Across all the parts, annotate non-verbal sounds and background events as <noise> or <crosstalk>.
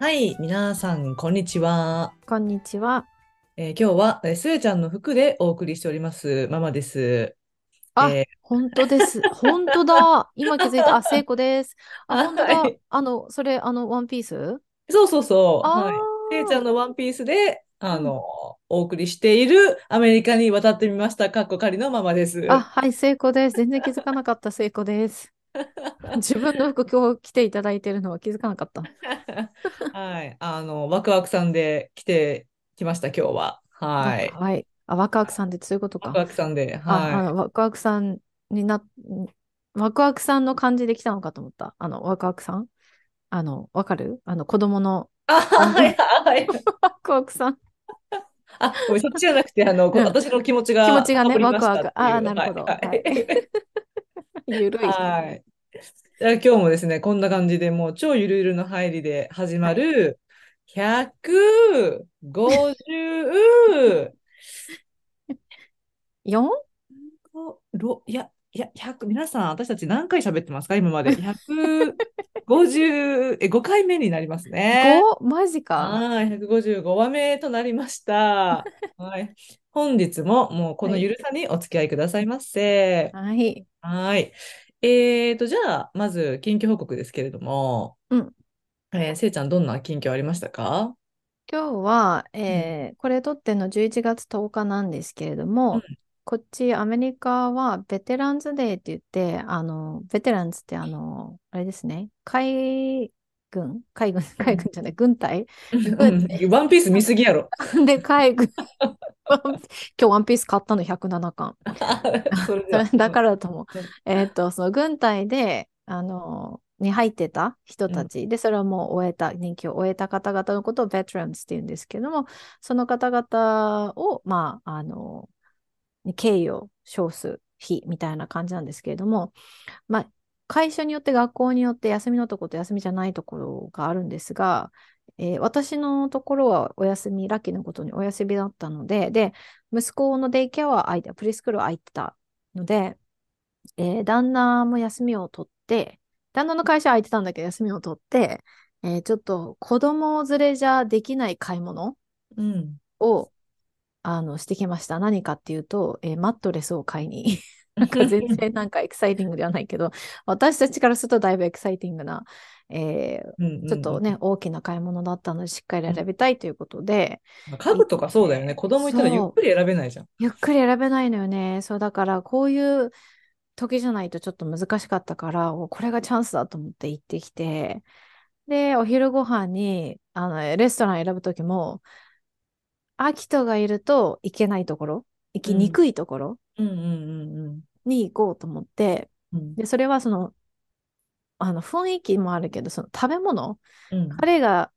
はい、皆さん、こんにちは。こんにちは。えー今日は、えー、すえちゃんの服でお送りしております、ママです。あ、え本当です。<laughs> 本当だ。今気づいた。あ、聖子です。あ、は本当だ。い。あの、それ、あの、ワンピース？そうそうそう。あはい。せいちゃんーのワンピースで、あうん。の、お送りしているアメリカに渡ってみました。かっこ仮のママであ、す。はい、聖子です。全然気づかなかった聖子です。<laughs> 自分の服今日着ていただいてるのは気づかなかった。<laughs> はい。あの、ワクワクさんで来てきました、今日は。あ、はい。はい。あ、ワクワクさんってそういうことワクか。ワクさんで、あ、あはい。の、ワクワクさんにな、んワクワクさんの感じで来たのかと思った。あの、ワクワクさん？あの、わかる？あの、子供のあ、はい。<laughs> はい。ワクワクさん。あ、ごめん、そっちじゃなくて、あの。私の気持ち気持がちがね、ワクワク。ああ。なるほはい、ど。ははい。い。<laughs> ゆるい。はい。じゃあ今日もですね、こんな感じでもう超ゆるゆるの入りで始まはい。る150 4? ろいや、いや、100、皆さん、私たち何回喋ってますか？今まで。<laughs> 150、え、5回目になりますね。5? マジか。はい、155話目となりました。<laughs> はい。本日ももうこはい。のゆるさにお付き合いくださいませ。はい。はい。えーと、じゃあ、まず、近況報告ですけれども、うん。えー、せいちゃん、どんな近況ありましたか？今日は、うん。えーこれ撮ってんの11月10日なんですけれどうん。も、こっちアメリカはベテランズデーって言って、あの、ベテランズってあの、あれですね、海軍 <laughs> 海軍、うん。海軍じゃない、軍隊？う軍んワンピース見すぎやろ。<laughs> で、海軍、<laughs> 今日ワンピース買ったの107巻。だからだと思う。うん。えっと、その軍隊で、あの、に入ってた人うん。たちで、それはもう終えた、任期を終えた方々のことをベテランズって言うんですけども、その方々を、まあ、あの、に敬意を表す日みたいな感じなんですけれども、まあ、会社によって学校によって休みのところと休みじゃないところがあるんですが、えー私のところはお休み、ラッキーなことにお休みだったので、で、息子のデイケアは空いて、プリスクールは空いてたので、えー旦那も休みを取って、旦那の会社は空いてたんだけど休みを取って、えーちょっと子供連れじゃできない買い物うん。をあのしてきました。何かっていうと、えーマットレスを買いに。<laughs> なんか全然なんかエキサイティングではないけど、私たちからするとだいぶエキサイティングな、えーうんうんうんちょっとね、大きな買い物だったので、しっかりうん選びたいということで、まあ家具とかそうだよね。子供いたらゆっくり選べないじゃん。ゆっくり選べないのよね。そう、だからこういう時じゃないとちょっと難しかったから、おこれがチャンスだと思って行ってきて、で、お昼ご飯に、あの、レストラン選ぶ時も、アキトがいると行けないところ、行きにうん。くいところうんうんうんに行こうと思って、うん。で、それはその、あの、雰囲気もあるけど、その食べ物、うん。彼が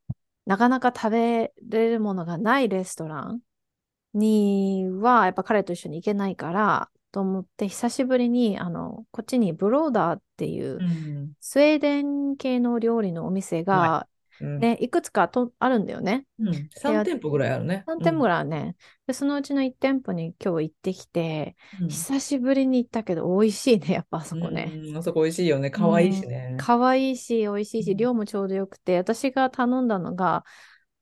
なかなか食べれるものがないレストランには、やっぱ彼と一緒に行けないから、と思って、久しぶりに、あの、こっちにブローダーっていうう、ん。スウェーデン系の料理のお店はい。が、うん。ね、いくつかとあるんだよね。うん。で、3あ店舗ぐらいあるね。3うん。店舗ぐらいね。で、そのうちの1店舗に今日行ってきて、うん。久しぶりに行ったけど、美味しいね、やっぱあそこね。うん。あそこ美味しいよね。う可愛いしん、ね。可愛いし、美味しいし、うん。量もちょうどよくて、私が頼んだのが、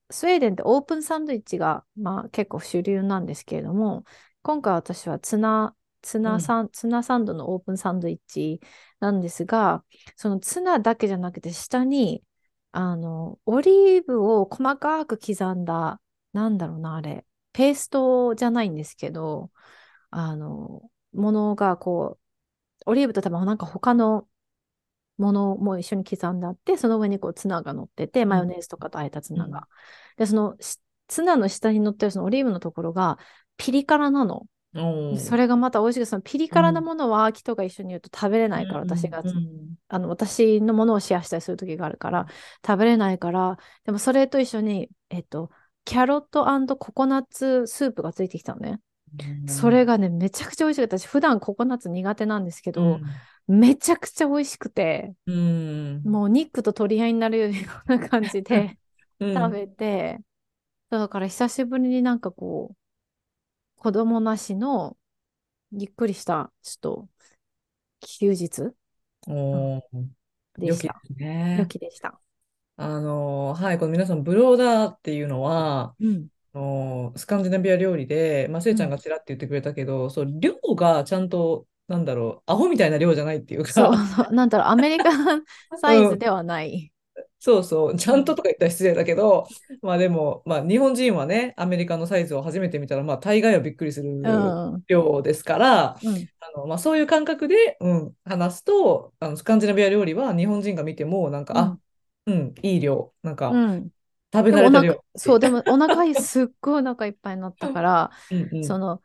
スウェーデンってオープンサンドイッチが、まあ、結構主流なんですけれども、今回私はツナ、ツうん。ナサン、ツナサンドのオープンサンドイッチなんですが、そのツナだけじゃなくて、下に、あの、オリーブを細かく刻んだ、なんだろうな、あれ、ペーストじゃないんですけど、あの、ものがこう、オリーブと多分なんか他のものも一緒に刻んであって、その上にこうツナが乗ってて、うん。マヨネーズとかとあえたツうん。ナが。で、そのしツナの下に乗ってるそのオリーブのところがピリ辛なの。でそ。れがまた美味しくて、そのピリう。辛なんものは秋とが一緒に言うと食べれうないから、私が。あの、私のものをシェアしたりする時があるから、食べれないから、でもそれと一緒に、えっと、キャロットココナッツスープがついてきたのね。それがね、めちゃくちゃ美味しかった。私、普段ココナッツ苦手なんですけうど、ん。めちゃくちゃ美味しくて、うん。もう肉と取り合いになるような感じでうん。食べて、だから久しぶりになんかこう、子供なしのゆっくりした、ちょっと、休日、うんおー、良きででした。す良ね。きでした。あのはい、この皆さん、ブローダーっていうのは、うん。あのスカンジナビア料理で、まあ、せいちゃんがちらって言ってくれたけど、そう、量がちゃんと、なんだろう、アホみたいな量じゃないっていうそうか、、なんだろう、アメリカンサイズではない。そうそう、ちゃんととか言ったら失礼だけど、まあでも、まあ日本人はね、アメリカのサイズを初めて見たら、まあ大概はびっくりする。量ですから、あのまあ、そういう感覚で、うん、話すと、あのスカンジナビア料理は日本人が見ても、なんか、あ、うん、いい量、なんか、うん。食べ慣れた量。そう、でもお腹いすっごいお腹いっぱいになったから、うんうんその、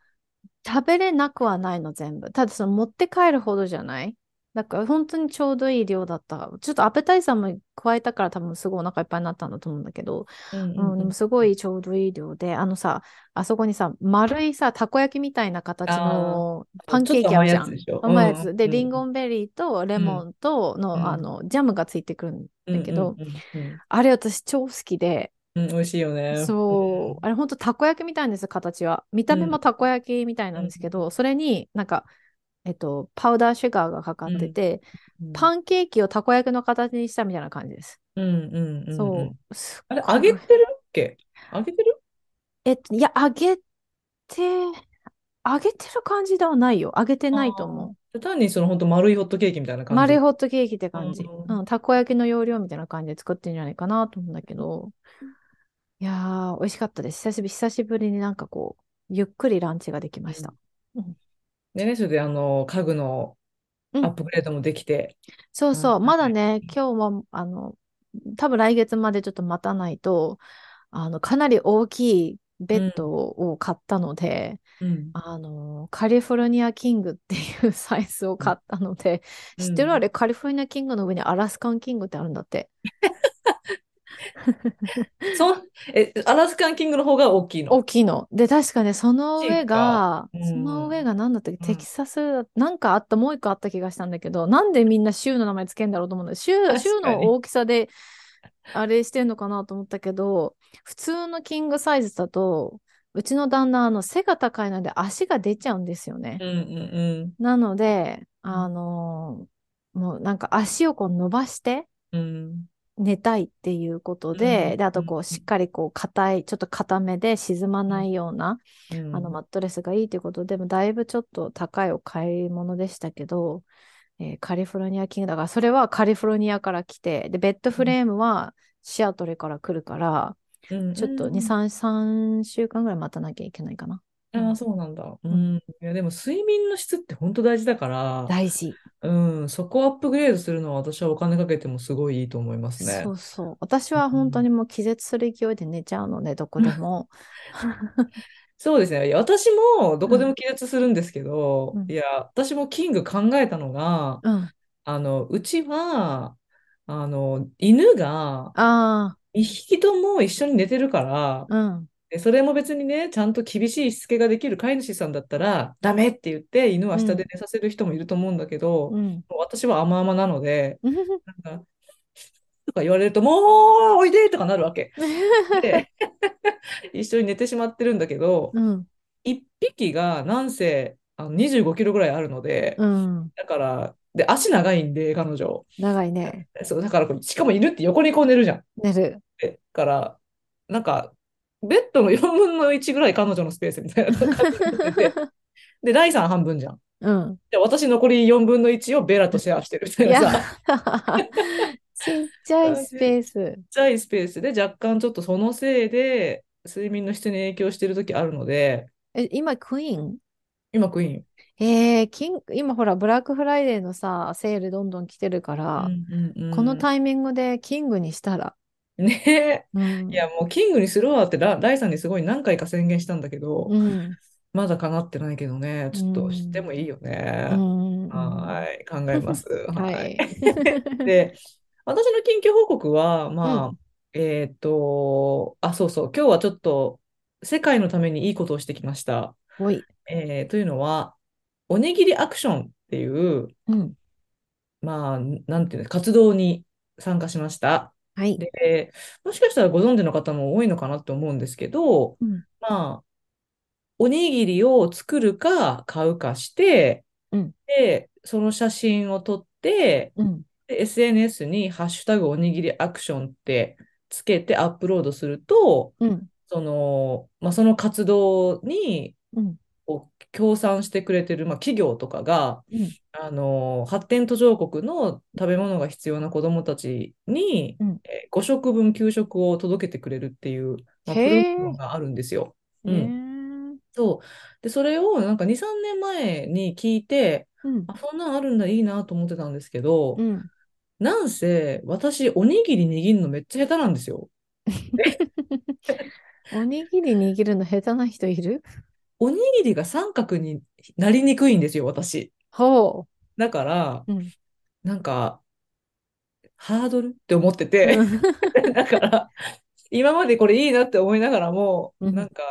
食べれなくはないの、全部。ただ、その持って帰るほどじゃない？だから本当にちょうどいい量だった。ちょっとアペタイザーも加えたから多分すごいお腹いっぱいになったんだと思うんだけど、うんうんうん、でもすごいちょうどいい量で、あのさ、あそこにさ、丸いさ、たこ焼きみたいな形のパンケーキあるじゃん。甘いやつでうんうん。リンゴンベリーとレモンとの、うん。あの、ジャムがついてくるんだけど、うんうんうんあれ私超好きで、うんうん美味しいよね。そう、あれ本当たこ焼きみたいなんですよ、形は。見た目もたこ焼きみたいなんですけど、それになんか、えっと、パウダーシュガーがかかってて、うん、パンケーキをたこ焼きの形にしたみたいな感じです。うんうんうんうんそう。あれ、揚げてるっけ？揚げてる？えっと、いや、揚げて、揚げてる感じではないよ。揚げてないと思う。単にその本当丸いホットケーキみたいなう。感じ？丸いホットケーキって感じ。うんうん、たこ焼きの要領みたいな感じで作ってるんじゃないかなと思うんだけど。いやー、美味しかったです。久しぶり、久しぶりになんかこう、ゆっくりランチができました。でね、それであの家具のうん。アップグレードもできて、そうそう、うん。まだね、今日は、あの、多分来月までちょっと待たないと、あの、かなり大きいベッドを買ったので、うん。あの、カリフォルニアキングっていうサイズを買ったので、うん。知ってるあれ、カリフォルニアキングの上にアラスカンキングってあるんだって。<laughs> <laughs> そえ、アラスカンキングの方が大きいの？大きいの。で、確かね、その上が、大きいかその上が何だったっけ、うんテキサス、なんかあった、もう一個あった気がしたんだけど、なんでみんな州の名前つけんだろうと思うんだ州、州の大きさで、あれしてんのかなと思ったけど、普通のキングサイズだと、うちの旦那、あの、背が高いので足が出ちゃうんですよね。うんうんなので、あのもうなんか足をこう伸ばしてうん。うん寝たいっていうことで、うんで、あとこうしっかりこう、硬い、ちょっと硬めで沈まないような、うんあの、マットレスがいいということで、もだいぶちょっと高いお買い物でしたけど、えーカリフォルニアキングだから、それはカリフォルニアから来て、で、ベッドフレームはシアトルから来るから、うんちょっと2、うん3、3週間ぐらい待たなきゃいけないかな。ああ、そうなんだ。ううんん。いや、でも睡眠の質って本当大事だから、大事。うん、そこをアップグレードするのは私はお金かけてもすごいいいと思いますね。そうそう。私は本当にもう気絶する勢いで寝ちゃうので、どこでも。<laughs> そうですね。私もどこでも気絶するんですけど、うんいや、私もキング考えたのが、うん。あの、うちは、あの、犬があ2匹とも一緒に寝てるから、あ、うん。でそれも別にね、ちゃんと厳しいしつけができる飼い主さんだったら、ダメって言って犬は下で寝させる人もいると思うんだけど、うん。私は甘々なので、う <laughs> んなんか、とか言われると、もうおいでとかなるわけ。で、<laughs> 一緒に寝てしまってるんだけど、うん。一匹がなんせあの25キロぐらいあるので、うん。だから、で、足長いんで、彼女。長いね。そう、だからしかも犬って横にこう寝るじゃん。寝る。だから、なんか、ベッドの4分の1ぐらい彼女のスペースみたいな感じになってて、<laughs> で、ライさん半分じゃん。うん。で、私残り4分の1をベラとシェアしてるみたいなさ、<laughs> ちっちゃいスペース。ちっちゃいスペースで若干ちょっとそのせいで睡眠の質に影響してる時あるので、え、今、クイーン？今クイーン。えー、キン今ほら、ブラックフライデーのさ、セールどんどん来てるから、このタイミングでキングにしたら。ねえ。うん。いや、もうキングにするわってラ、ライさんにすごい何回か宣言したんだけど、うん。まだ叶ってないけどね、ちょっと知ってもいいよね。うん。はい、考えます。は <laughs> はい。い。で、私の近況報告は、まあ、えーっと、あ、そうそう、今日はちょっと世界のためにいいことをしてきました。えーというのは、おにぎりアクションっていう、うん。まあ、なんていうの、活動に参加しました。はい。で、もしかしたらご存知の方も多いのかなと思うんですけど、うん。まあ、おにぎりを作るか買うかして、うんで、その写真を撮って、うん。で SNS にハッシュタグおにぎりアクションってつけてアップロードすると、うん。その、まあ、その活動に協賛してくれてる、まあ、企業とかが、うん。あの発展途上国の食べ物が必要な子どもたちに、うん。えー5食分給食を届けてくれるっていう、まあ、へプログラムえ。があるんですよ。へうん。え。そう。で、それをなんか2、3年前に聞いて、うん。あ、そんなんあるんだ、いいなと思ってたんですけど、うん。なんせ私、おにぎり握るのめっちゃ下手なんですよ。<laughs> おにぎり握るの下手な人いる？おにぎりが三角になりにくいんですよ、私。ほだから、う。うん。なんか、ハードルって思ってて、うん。<laughs> だから、今までこれいいなって思いながらも、うん。なんか、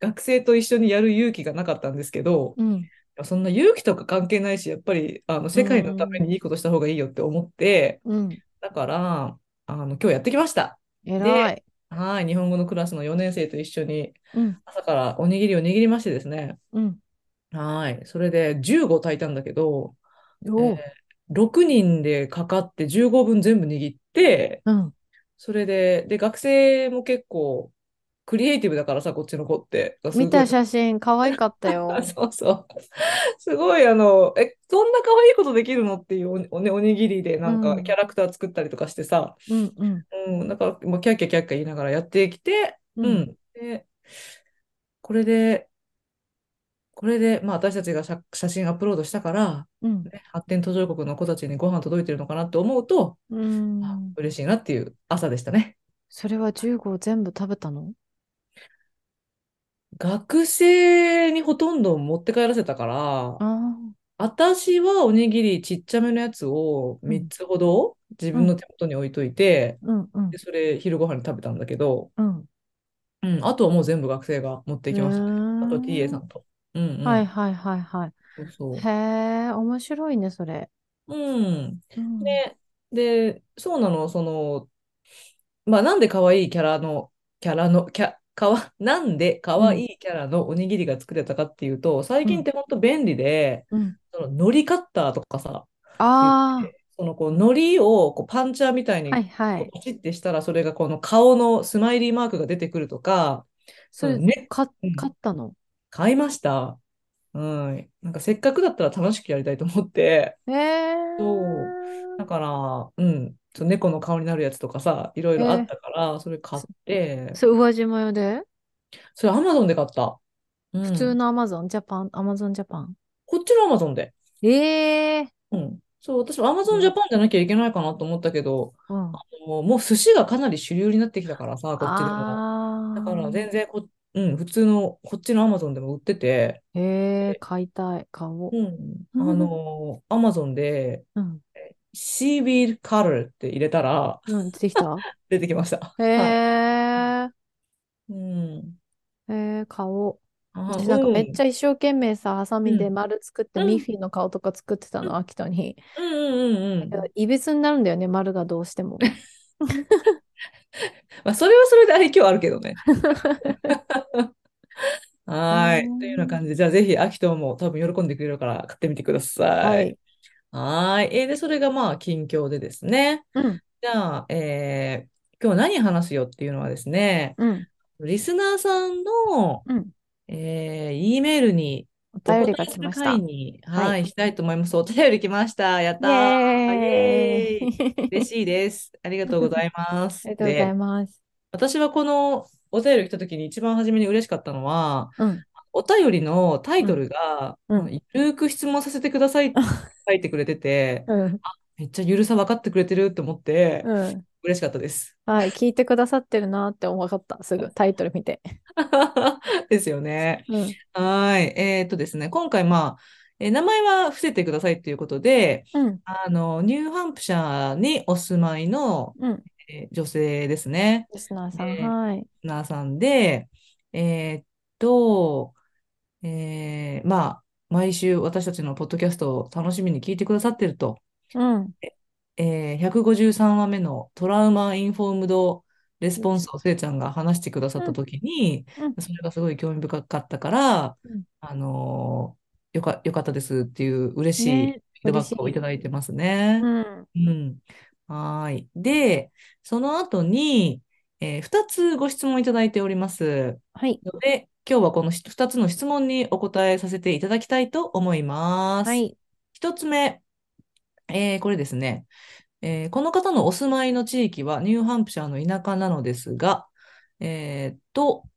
学生と一緒にやる勇気がなかったんですけど、うん。そんな勇気とか関係ないし、やっぱり、あの、う世界のためん。にいいことした方がいいよって思って、うん。だから、あの、今日やってきました。で、偉い。はい、日本語のクラスの4年生と一緒に、うん。朝からおにぎりを握りましてですね、うん。はい。それで15炊いたんだけど、えーおう。6人でかかって15分全部握って、うん。それで、で、学生も結構クリエイティブだからさ、こっちの子って。見た写真、可愛かったあ、よ。<laughs> そうそう。すごい、あの、え、そんな可愛いことできるのっていうお、おね、おにぎりでなんかキうん。ャラクター作ったりとかしてさ、うん。うん。うん、だから、もうキャッキャキャッキャ言いながらやってきて、うん。うん。で、これで、これで、まあ、私たちが写、写真アップロードしたから、うん。ね、発展途上国の子たちにご飯届いてるのかなって思うと、うあん。嬉しいなっていう朝でしたね。それは15全部食べたの？学生にほとんど持って帰らせたから、私はおにぎりちっちゃめのやつを3ー。うん。つほど自うん。分の手元に置いといて、うん。うん。で、それ昼ご飯に食べたんだけど、うん。うん、あとはもう全部学生が持っていきましたね。あと TA さん。んと。うんうん。はいはいはいはい。そうそへえ、面白いね、それ。う。うん。うん。で、で、そうなの、その、まあ、なんで可愛いキャラの、キャラの、キャ、かわ、<laughs> なんで可うん。愛いキャラのおにぎりが作れたかっていうと、最うん。近って本当便利で、うん。その海苔カッターとかさ、あて、そのこう海苔をこうパンチャーみたいにいはい。こうパチッてしたら、それがこの顔のスマイリーマークが出てくるとか、それ、ね、買ったの買いました。うん。なんかせっかくだったら楽しくやりたいと思って、へえ。そう。だから、うん。猫の顔になるやつとかさ、いろいろあっえー、たから、それ買っそ、て、それ宇和島屋で？それアマゾンで買った。うん。普通のアマゾン？ジャパン、アマゾンジャパン？こっちのアマゾンで。ええうん。そう、私はアマゾンジャー。パンじゃなきゃいけないかなと思ったけど、あうん。の、もう寿司がかなり主流になってきたからさ、こっちでも。だからあ全然こ、うん、普通の、こっちのアマゾンでも売ってて、あ、へえ、買いたい、買おうん。う。ん。の、アマゾンで、うん。シービーカルって入れたら、うん、出てきた？<laughs> 出てきました。へはい。え、うん。へえ、買おう。あ、私なんかうん。めっちゃ一生懸命さ、ハサミでうん。丸作ってうん。ミッフィーの顔とか作ってたの、秋田に。うんうんうん。いびつになるんだよね、丸がどうしても。<laughs> まあ、それはそれで愛嬌あるけどね。<laughs> はーい。というような感じん。で、じゃあぜひ、秋人も多分喜んでくれるから買ってみてください。はい。はーい。えーで、それがまあ、近況でですね。うん、じゃあ、えー今日何話すよっていうのはですね、うん、リスナーさんの、うん。えー、E メールにお便りが来ました。会に、はい。はい、したいと思います。お便り来ました。やっイたー。イエエーイ。<laughs> 嬉しいです。ありがとうございまあす。りがとうございで、ます。私はこのお便り来た時に一番初めに嬉しかったのは、うん、お便りのタイうん、トルが、うん、ゆるーく質問させてくださいって書いてくれてて、うん、めっちゃゆるさ分かってくれてるって思ってうん。嬉しかったです。はい。聞いてくださってるなって思かった。すぐ、タイトル見て。<laughs> ですよね。うん、はい。えーっとですね、今回、まあ、えー名前は伏せてくださいということで、うん、あの、ニューハンプシャーにお住まいの、うん。えー女性ですね。リスナーさん、えー、はい。ナーさんで、えーっと、えーまあ、毎週私たちのポッドキャストを楽しみに聞いてくださってると。うん。えー、153話目の trauma informed response をせいちゃんが話してくださったうん、ときに、うん、それがすごい興味深かったから、うん。あのーよか、よかったですっていう嬉しいね、フィードバックをい。ただいてますね。うん。うん。はーい。で、その後に、え2つご質問いただいておりますはい。ので、今日はこの2つの質問にお答えさせていただきたいと思います。はい。1つ目、えーこれですね。えーこの方のお住まいの地域はニューハンプシャーの田舎なのですが、えーっと、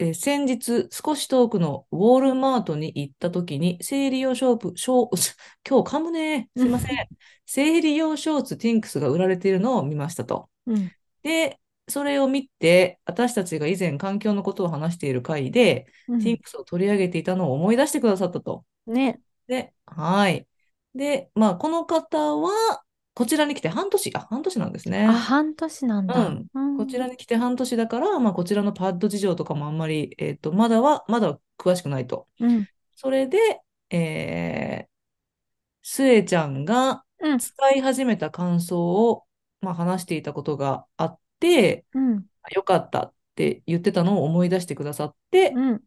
えー先日少し遠くのウォールマートに行った時に生理用ショープ、ショー、<laughs> 今日噛むね。すいません。生理用ショーツティンクスが売られているのを見ましたと。うん。で、それを見て、私たちが以前環境のことを話している回で、うん。ティンクスを取り上げていたのを思い出してくださったと。ね。で、はい。で、まあ、この方は、こちらに来て半年、あ、半年なんですあ、ね。半年なんだ。うん。うん。こちらに来て半年だから、まあ、こちらのパッド事情とかもあんまり、えっと、まだは、まだ詳しくないと。うん。それで、えー、スエちゃんがうん。使い始めた感想を、まあ、話していたことがあって、うん。よかったって言ってたのを思い出してくださって、うん。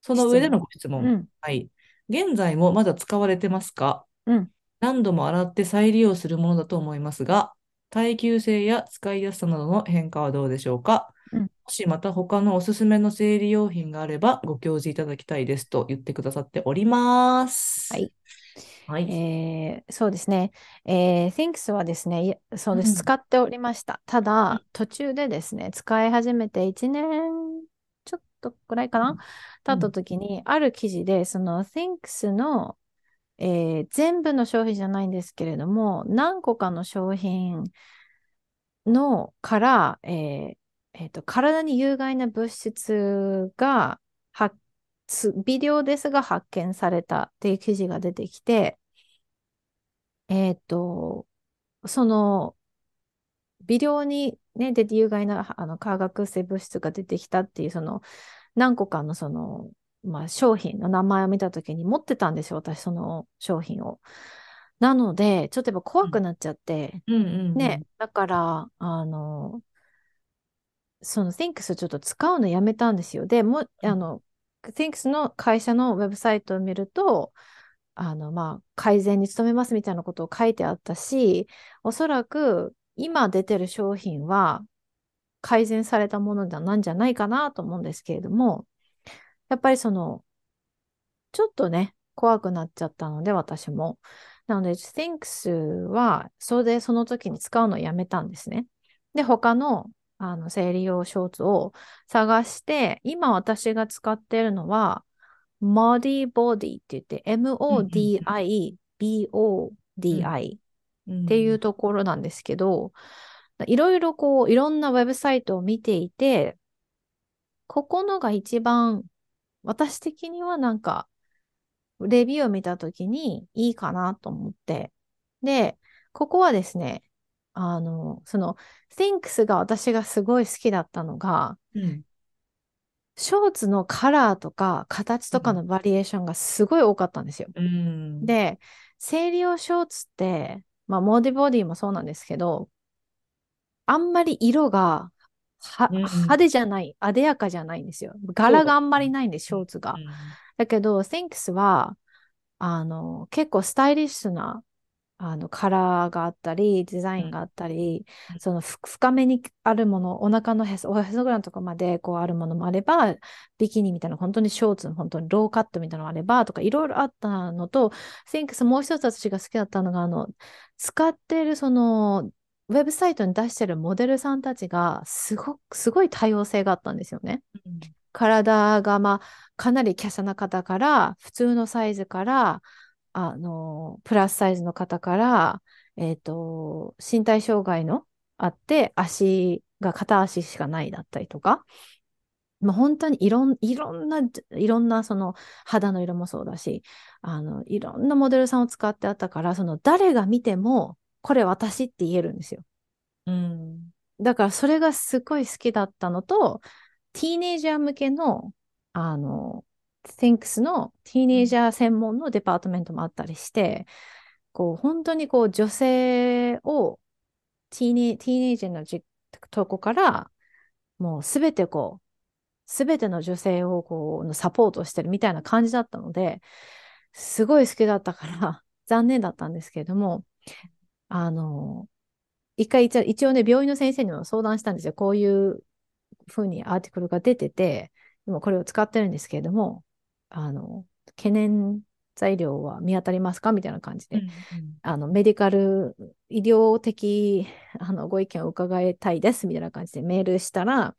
その上での質問。ご質問。うん。はい。現在もまだ使われてますか？うん。何度も洗って再利用するものだと思いますが、耐久性や使いやすさなどの変化はどうでしょうか？うん。もしまた他のおすすめの生理用品があればご教示いただきたいですと言ってくださっております。はい。はい。えーそうですね。えー、Thinks はですね、そうです。うん。使っておりました。ただ、途中でですね、使い始めて1年ちょっとくらいかな？経ったうん。時に、ある記事で、その Thinks の、えー全部の商品じゃないんですけれども、何個かの商品のから、えーえーと、体に有害な物質が発微量ですが発見されたっていう記事が出てきて、えっと、その微量に、ね、で有害なあの化学性物質が出てきたっていうその何個かのその、まあ、商品の名前を見たときに持ってたんですよ、私その商品を。なので、ちょっとやっぱ怖くなっちゃって、うんうんうね、ん。だから、あの、その Thinks ちょっと使うのやめたんですよ。で、もあの、Thinks の会社のウェブサイトを見ると、あの、まあ、改善に努めますみたいなことを書いてあったし、おそらく今出てる商品は改善されたものなんじゃないかなと思うんですけれども、やっぱりその、ちょっとね、怖くなっちゃったので、私も。なので、Thinks は、それでその時に使うのをやめたんですね。で、他の、あの、生理用ショーツを探して、今私が使っているのは、Modi Body って言って、うんうん MODIBODI うんっていううんところなんですけど、いろいろこう、いろんなウェブサイトを見ていて、ここのが一番、私的にはなんか、レビューを見たときにいいかなと思って。で、ここはですね、あの、その、Thinks が私がすごい好きだったのが、うんショーツのカラーとか形とかのバリエーションがすごい多かったんですよ。うんで、生理用ショーツって、まあ、モーディボディもそうなんですけど、あんまり色がは派手じゃない、艶やかじゃないんですよ。柄があんまりね。ないんです、ショーツが。うんだけど、Thinks は、あの、結構スタイリッシュな、あの、カラーがあったり、デザうん。インがあったり、そのふ深めにあるもの、お腹のへそ、おへそぐらいのところまでこうあるものもあれば、ビキニみたいな、本当にショーツの本当にローカットみたいなのもあれば、とかいろいろあったのと、Thinks もう一つ私が好きだったのが、あの、使っているその、ウェブサイトに出してるモデルさんたちが、すごく、すごい多様性があったんですよね。うん。体が、まあ、かなり華奢な方から、普通のサイズから、あの、プラスサイズの方から、えっと、身体障害のあって、足が片足しかないだったりとか、もう本当にいろん、いろんな、いろんなその肌の色もそうだし、あの、いろんなモデルさんを使ってあったから、その誰が見ても、これ私って言えるんですよ。うんだからそれがすごい好きだったのと、ティーネイジャー向けの、あの、Thinks のティーネイジャー専門のデパートメントもあったりして、こう、本当にこう、女性をティーネ、ティーネイジャーのじとこから、もうすべてこう、すべての女性をこう、サポートしてるみたいな感じだったので、すごい好きだったから <laughs> 残念だったんですけれども、あの、一回一応ね、病院の先生にも相談したんですよ。こういうふうにアーティクルが出てて、でもこれを使ってるんですけれども、あの、懸念材料は見当たりますか？みたいな感じで、うんあの、メディカル、医療的あのご意見を伺いたいですみたいな感じでメールしたら、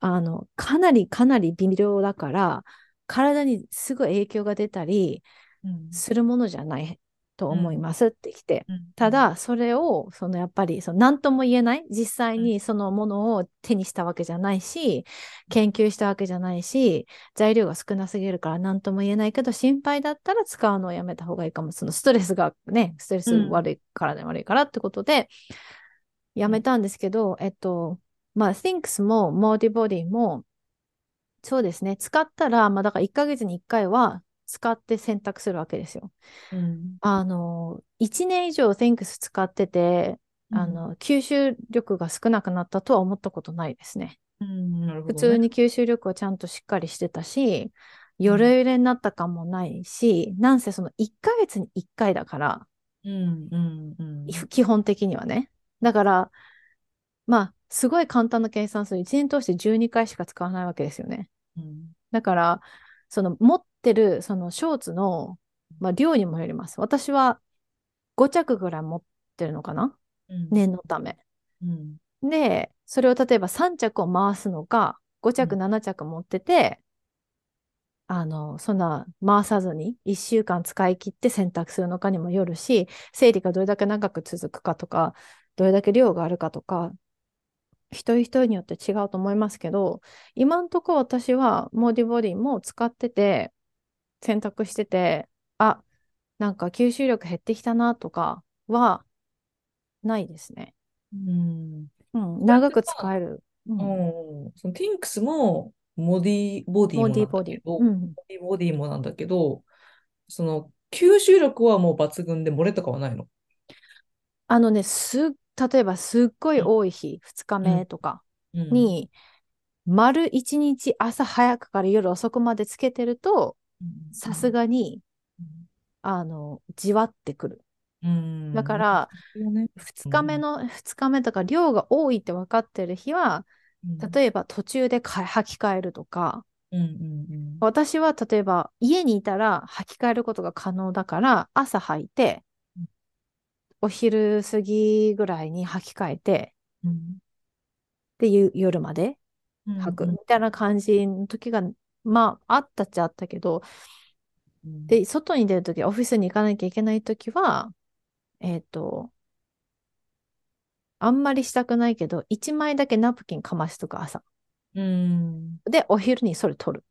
あの、かなりかなり微量だから、体にすぐ影響が出たりうん。するものじゃないと思います。ってきて、うんただ、それを、そのやっぱり、その何とも言えない、実際うん。にそのものを手にしたわけじゃないし、研究したわけじゃないし、材料が少なすぎるから何とも言えないけど、心配だったら使うのをやめた方がいいかも。そのストレスがね、ストレスうん。悪い、体に悪いからってことで、やめたんですけど、えっと、まあ、Thinks も Modibody も、そうですね、使ったら、まあ、だから1ヶ月に1回は使って選択するわけですよ。うんあの、1年以上 Thinks 使ってて、あの、吸収力が少なくなったとは思ったことないですね。うんなるほ普通に吸収力はちゃんとしっかりしてたし、ヨレヨレになった感もないし、なんせその1ヶ月に1回だから、うんうんうんい基本的にはね。だから、まあ、すごい簡単な計算する。1年通して12回しか使わないわけですよね。うんだから、その持ってるそのショーツの、まあ、量にもよります。私は5着ぐらい持ってるのかな？うん念のため。うんで、それを例えば3着を回すのか、5着、うん7着持ってて、あの、そんな回さずに1週間使い切って選択するのかにもよるし、生理がどれだけ長く続くかとか、どれだけ量があるかとか、一人一人によって違うと思いますけど、今んとこ私はモーディボディも使ってて、選択してて、あ、なんか吸収力減ってきたなとかはないですね。うんうん、長く使える。うんうんその Thinx も Modibodi もディボディ。 Modibodi もなんだけど、その吸収力はもう抜群で漏れとかはないの？あのね、す、例えばすっごい多い日、2日目とかうんに、丸1日朝早くから夜遅くまでつけてると、さすがに、あの、じわってくる。うん。だから、うん。ね2日目の、2日目とか量が多いって分かってる日は、例えば途中でか履き替えるとか、うんうん私は例えば家にいたら履き替えることが可能だから、朝履いてうん、お昼過ぎぐらいに履き替えて、うん。で、ゆ夜までうん履くうん。みたいな感じの時が、まあ、あったっちゃあったけど、うんで、外に出る時、オフィスに行かなきゃいけない時は、えっと、あんまりしたくないけど、1枚だけナプキンかますとか朝。うんで、お昼にそれ取る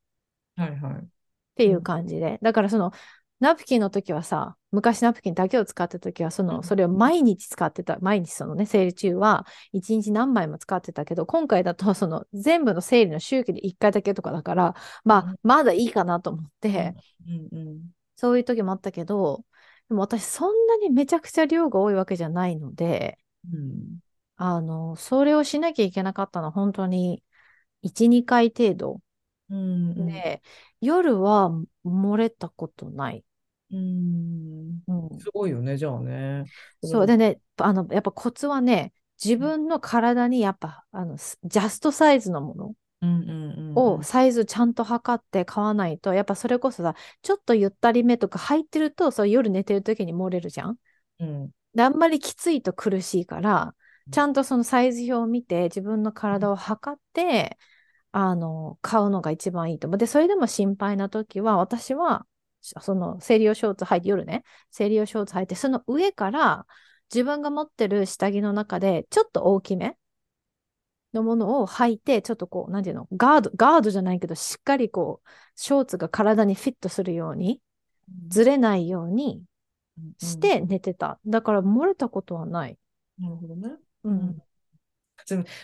はいはい。っていう感じで。だからその、ナプキンの時はさ、昔ナプキンだけを使ってた時は、その、うんそれを毎日使ってた。毎日そのね、生理中は1日何枚も使ってたけど、今回だとその全部の生理の周期で1回だけとかだから、まうんあ、まだいいかなと思って、うんうんそういう時もあったけど、でも私そんなにめちゃくちゃ量が多いわけじゃないので、うんあの、それをしなきゃいけなかったのは本当に1、2回程度うんうんで、夜は漏れたことない。うんうん、すごいよね、じゃあね。そう。でね、あの、やっぱコツはね、自分の体にやっぱ、あの、スジャストサイズのものうんうんうんうんをサイズちゃんと測って買わないと、やっぱそれこそさ、ちょっとゆったりめとか入ってると、そう夜寝てる時に漏れるじゃん？うんで、あんまりきついと苦しいから、ちゃんとそのサイズ表を見て、自分の体を測って、あの、買うのが一番いいと思う。で、それでも心配な時は、私は、その、生理用ショーツ履いて、夜ね、生理用ショーツ履いて、その上から、自分が持ってる下着の中で、ちょっと大きめのものを履いて、ちょっとこう、なんていうの、ガード、ガードじゃないけど、しっかりこう、ショーツが体にフィットするように、ずれないようにして寝てた。だから漏れたことはない。なるほどね。うん。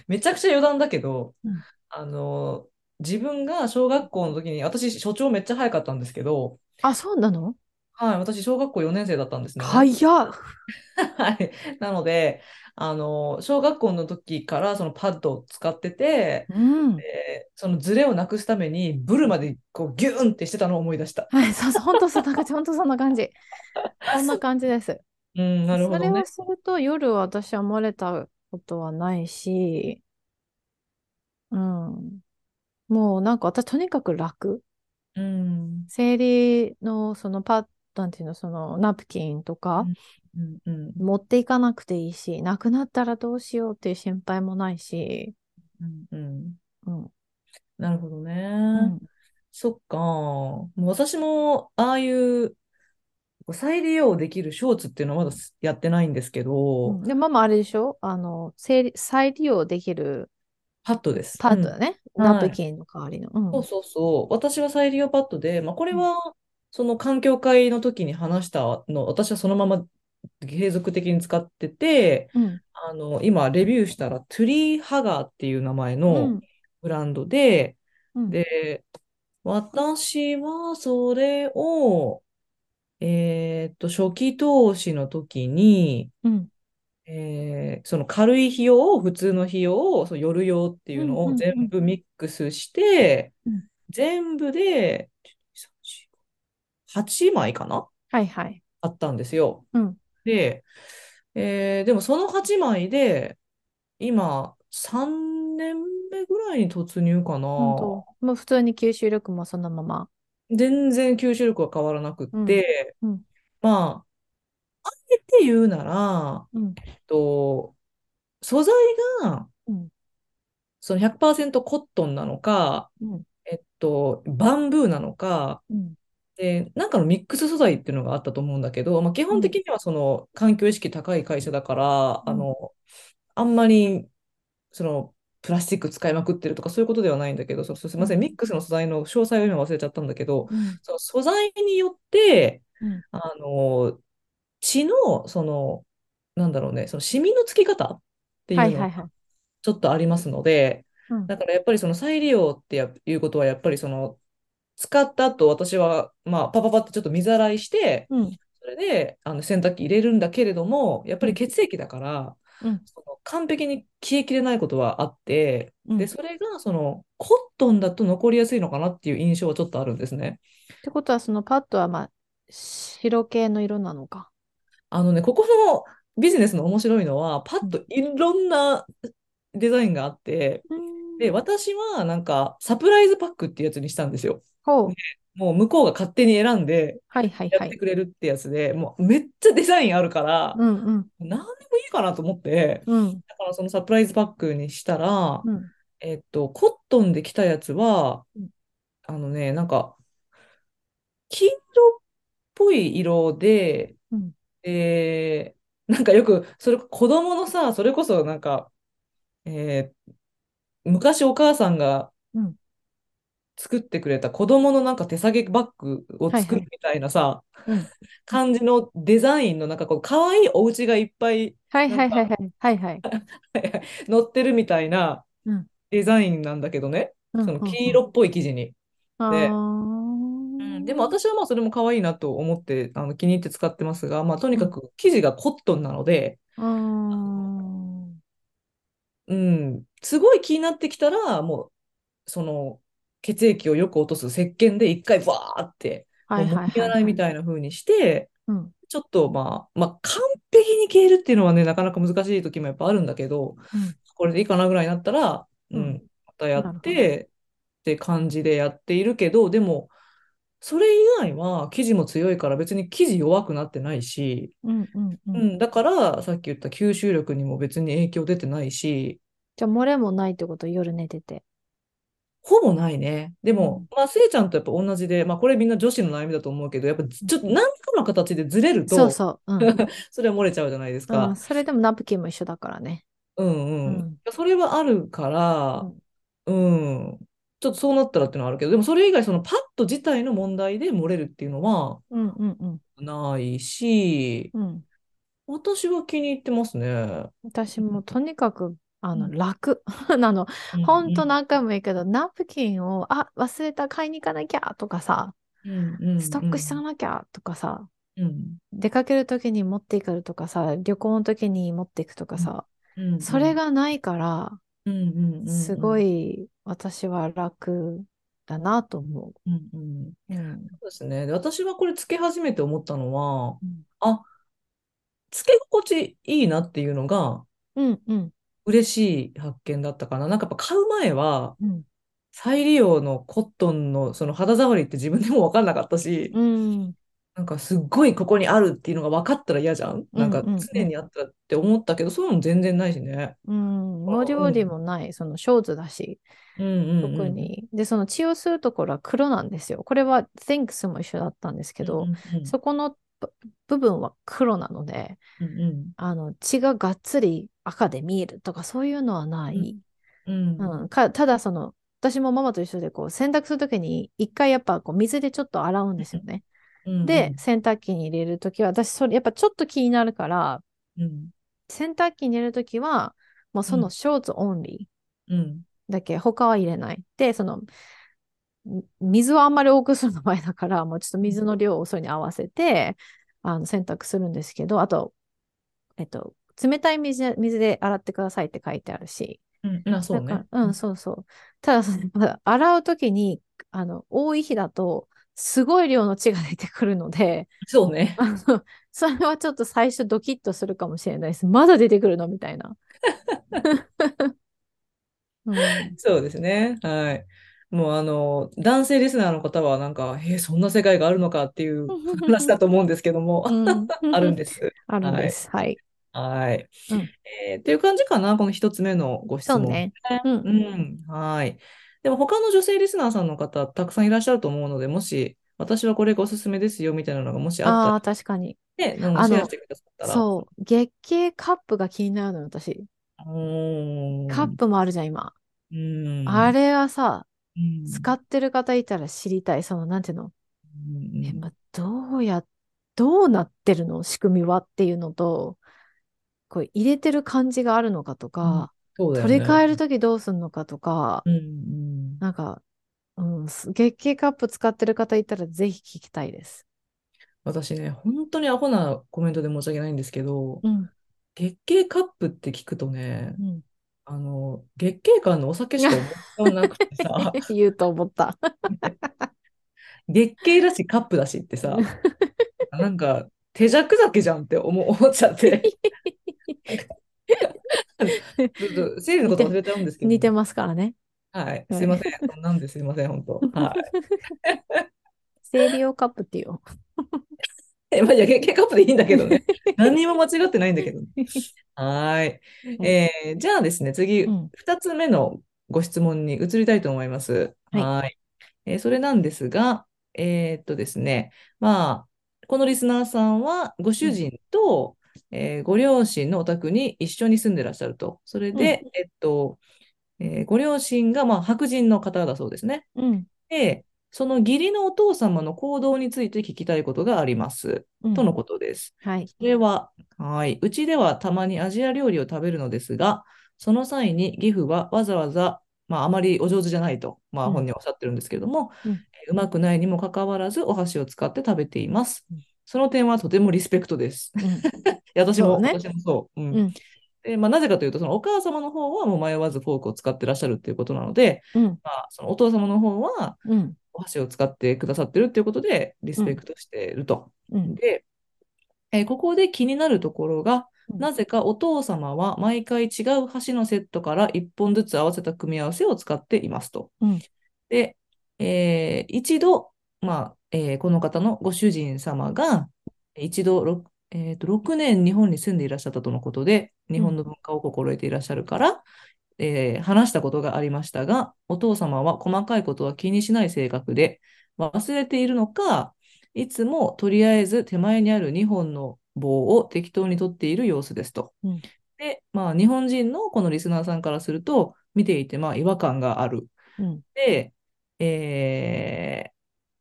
めちゃくちゃ余談だけど、うんあの、自分が小学校の時に、私、所長めっちゃ早かったんですけど、あ、そうなの？はい、私、小学校4年生だったんですね。早っ。<laughs> はい。なので、あの、小学校の時からそのパッドを使ってて、うん。でそのズレをなくすために、ブルまでこうギューンってしてたのを思い出した。はい、そうそう、本当そう、なんか本当そんな感じ。そんな感じです。<laughs> うん、なるほそれをどね。すると夜私は漏れたことはないし、うん。もうなんか私とにかく楽。うん。生理のそのパッ、なんていうの、そのナプキンとかうん、うん、うん、持っていかなくていいし、なくなったらどうしようっていう心配もないし、うん、うん。うん。なるほどね。うん。そっか。もう私も、ああいう再利用できるショーツっていうのはまだやってないんですけど、うん、で、ママあれでしょ？あの、生理再利用できるパッドです。うん。パッドだね。ナはい。プキンの代わりの。うん。そうそうそう。私は再利用パッドで、まあ、これうん。は、その環境会の時に話したの、私はそのまま継続的に使ってて、うん。あの、今、レビューしたら、トゥリーハガーっていう名前のうん。ブランドで、うん。で、私はそれを、えーっと、初期投資の時に、うん。えーその軽い費用、普通の費用、その夜用っていうん。うのをうん。うん。全部ミックスして、うん。全部で8枚かな？はいはい。あったんですよ。うん。で、えーでもその8枚で、今、3年目ぐらいに突入かな。もう普通に吸収力もそのまま。全然吸収力は変わらなくっうん。て、うん。まあ、あえて言うなら、うん。えっと、素材がうん。その100%コットンなのか、うん。えっと、バンブーなのか、うん。で、なんかのミックス素材っていうのがあったと思うんだけど、まあ、基うん。本的にはその環境意識高い会社だから、うん。あの、あんまりそのプラスチック使いまくってるとかそういうことではないんだけど、そ、そすみません。ミックスの素材の詳細を今忘れちゃったんだけど、うん。その素材によって、うん。あの、血の、その、なんだろうね、そのシミのつき方っていうのが。ちょっとありますので、うん。だからやっぱりその再利用ってやいうことは、やっぱりその使った後、私は、まあ、パパパってちょっと水洗いして、うん。それであの洗濯機入れるんだけれども、やっぱりうん。血液だから、うん。その完璧に消えきれないことはあって、で、うん。っそれがそのコットンだと残りやすいのかなっていう印象はちょっとあるんですね。てことは、そのパッドは、まあ、白系の色なのか。あのね、ここのビジネスの面白いのは、パッうん。といろんなデザインがあって、で、ん。私はなんかサプライズパックっていうやつにしたんですよ。でほう。もう向こうが勝手に選んではいはいやはい。ってくれるってやつで、もうめっちゃデザインあるから、うんうん。何でもいいかなと思って、うん。だからそのサプライズパックにしたら、うん。えっと、コットンで来たやつは、うん。あのね、なんか、黄色っぽい色で、うん。えー、なんかよく、それ、子供のさ、それこそなんか、えー昔お母さんがうん作ってくれた子供のなんか手提げバッグをはいはい。作るみたいなさ、うん。感じのデザインのなんかこう、可愛いお家がいっぱい、はいはいはいはい。はいはい。<laughs> 載ってるみたいなうん。デザインなんだけどね、うん。その。黄色っぽい生地に。うん、でもー。私はまあそれも可愛いなと思ってあの気に入って使ってますが、まあとにうん。かく生地がコットンなので、うーん。うん、すごい気になってきたら、もうその血液をよく落とす石鹸で一回バーって、もうもみはいはい。洗いみたいな風にして、うん。ちょっとまあ、まあ完璧に消えるっていうのはね、なかなか難しい時もやっぱあるんだけど、うん。これでいいかなぐらいになったら、ううん。ん、またやっ。てって感じでやっているけど、でも、それ以外は生地も強いから別に生地弱くなってないし、うんうんうん。うん、だからさっき言った吸収力にも別に影響出てないし、じゃあ、漏れもないってこと、夜寝てて。ほぼないね。でも、うん。まあ、せいちゃんとやっぱ同じで、まあ、これみんな女子の悩みだと思うけど、やっぱちょっと何かの形でずれると、そうそう。うん。<laughs> それは漏れちゃうじゃないですうん。か。それでもナプキンも一緒だからね。うんうん。うん。それはあるから、うん。うん。ちょっとそうなったらっていうのはあるけど、でもそれ以外、そのパッド自体の問題で漏れるっていうのはうんうんうん。ないし、うん。私は気に入ってますね。私もとにかく、あの、うん楽。<laughs> あの、うんほんとうん何回も言うけど、ナプキンを、あ、忘れた、買いに行かなきゃとかさ、うんうストックしんうんてなきゃとかさ、うん出かけるときに持っていくとかさ、旅行のときに持っていくとかうんさ、うんそれがないから、うんうんうんすごうんい私は楽だなと思うんうんう。うん。そうですね。で私はこれつけ始めて思ったのは、うん。あ、つけ心地いいなっていうのがうんうん嬉しい発見だったかな。なんかやっぱ買う前は、うん再利用のコットンのその肌触りって自分でも分かんなかったし、うんなんかすっごいここにあるっていうのが分かったら嫌じゃん？なんかうんうん常にあったって思ったけど、そういうのも全然ないしね。うん、あ文字よりもない、そのショーツだし、うんうんうん。特に。で、その血を吸うところは黒なんですよ。これは Thinks も一緒だったんですけど、うんうんうんそこのぶ部分は黒なので、うんうんあの血ががっつり赤で見えるとかそういうのはない。うんうんかただその私もママと一緒でこう洗濯するときに一回やっぱこう水でちょっと洗うんですよね。うんで、洗濯機に入れるときは私それやっぱちょっと気になるからうん。洗濯機に入れるときはもうそのショーツオンリー。うん。だけ他は入れない。で、その、み水をあんまり多くするの前だから、もうちょっと水の量をそれに合わせて、あの、洗濯するんですけど、あと、えっと、冷たい水で水で洗ってくださいって書いてあるし、うん。あ、そうね。うん、そうそう。ただ洗うときに、あの、多い日だと、すごい量の血が出てくるので、そうね。あの、それはちょっと最初ドキッとするかもしれないです。まだ出てくるの？みたいな。<laughs> うんそうですね。はい。もうあの、男性リスナーの方はなんか、えーそんな世界があるのかっていう話だと思うんですけども、うんあるんです。あるんです。はい。はい。うんえーっていう感じかな、この一つ目のご質問。そうね。うんうん。はい。でも他の女性リスナーさんの方、たくさんいらっしゃると思うので、もし、私はこれがおすすめですよみたいなのがもしあったらああ、確かに。ね、シェアしてくださったら。そう。月経カップが気になるのよ、私。カップもあるじゃん、今。うん。あれはさ、うん、使ってる方いたら知りたい。その、なんていうの、ま、どうや、どうなってるの？仕組みは？っていうのと、こう入れてる感じがあるのかとか、そうだよね。取り替えるときどうすんのかとか、うんうん。なんか、うん、す月経カップ使ってる方いたらぜひ聞きたいです。私ね、本当にアホなコメントで申し訳ないんですけど、うん。月経カップって聞くとね、うん、あの、月経感のお酒しか思いなくてさ、<laughs> 言うと思った。<laughs> 月経だしカップだしってさ、<laughs> なんか手弱酒じゃんって思思っちゃって、ちょっと生理のこと忘れちゃうんですけど、似てますからね。はい、すいません。そんなんですいません、本当。はい。生理用カップっていう。<laughs> え、まあ、いや、月経カップでいいんだけどね。<laughs> 何にも間違ってないんだけど。はーい。えーじゃあですね、次、うん2つ目のご質問に移りたいと思います。はい。えーそれなんですが、えーっとですね、まあ、このリスナーさんは、ご主人と、えーご両親のお宅に一緒に住んでらっしゃると。それで、えっと、えーご両親が、まあ、白人の方だそうですね。うん。で、その義理のお父様の行動について聞きたいことがあります。うんとのことです。はい。それは、はい。うちではたまにアジア料理を食べるのですが、その際に義父はわざわざ、まあ、あまりお上手じゃないと、まあ、うん本人はおっしゃってるんですけども、うんえーうまくないにもかかわらず、お箸を使って食べていますうん。その点はとてもリスペクトです。うん <laughs> 私も、そうね私もそう。うんうんでまあ、なぜかというと、そのお母様の方はもう迷わずフォークを使ってらっしゃるっていうことなので、うん。まあ、そのお父様の方はうん。お箸を使ってくださってるっていうことで、リスペクトしていると。うん。で、えーここで気になるところが、うんなぜかお父様は毎回違う箸のセットから1本ずつ合わせた組み合わせを使っていますと。うんで、えー一度、まあえーこの方のご主人様が一度 6,、えーと6年日本に住んでいらっしゃったとのことで、日本の文化を心得ていらっしゃるから、えー話したことがありましたが、お父様は細かいことは気にしない性格で、忘れているのか、いつもとりあえず手前にある2本の棒を適当に取っている様子ですと。うんで、まあ、日本人のこのリスナーさんからすると、見ていてまあ違和感がある。うん。で、えー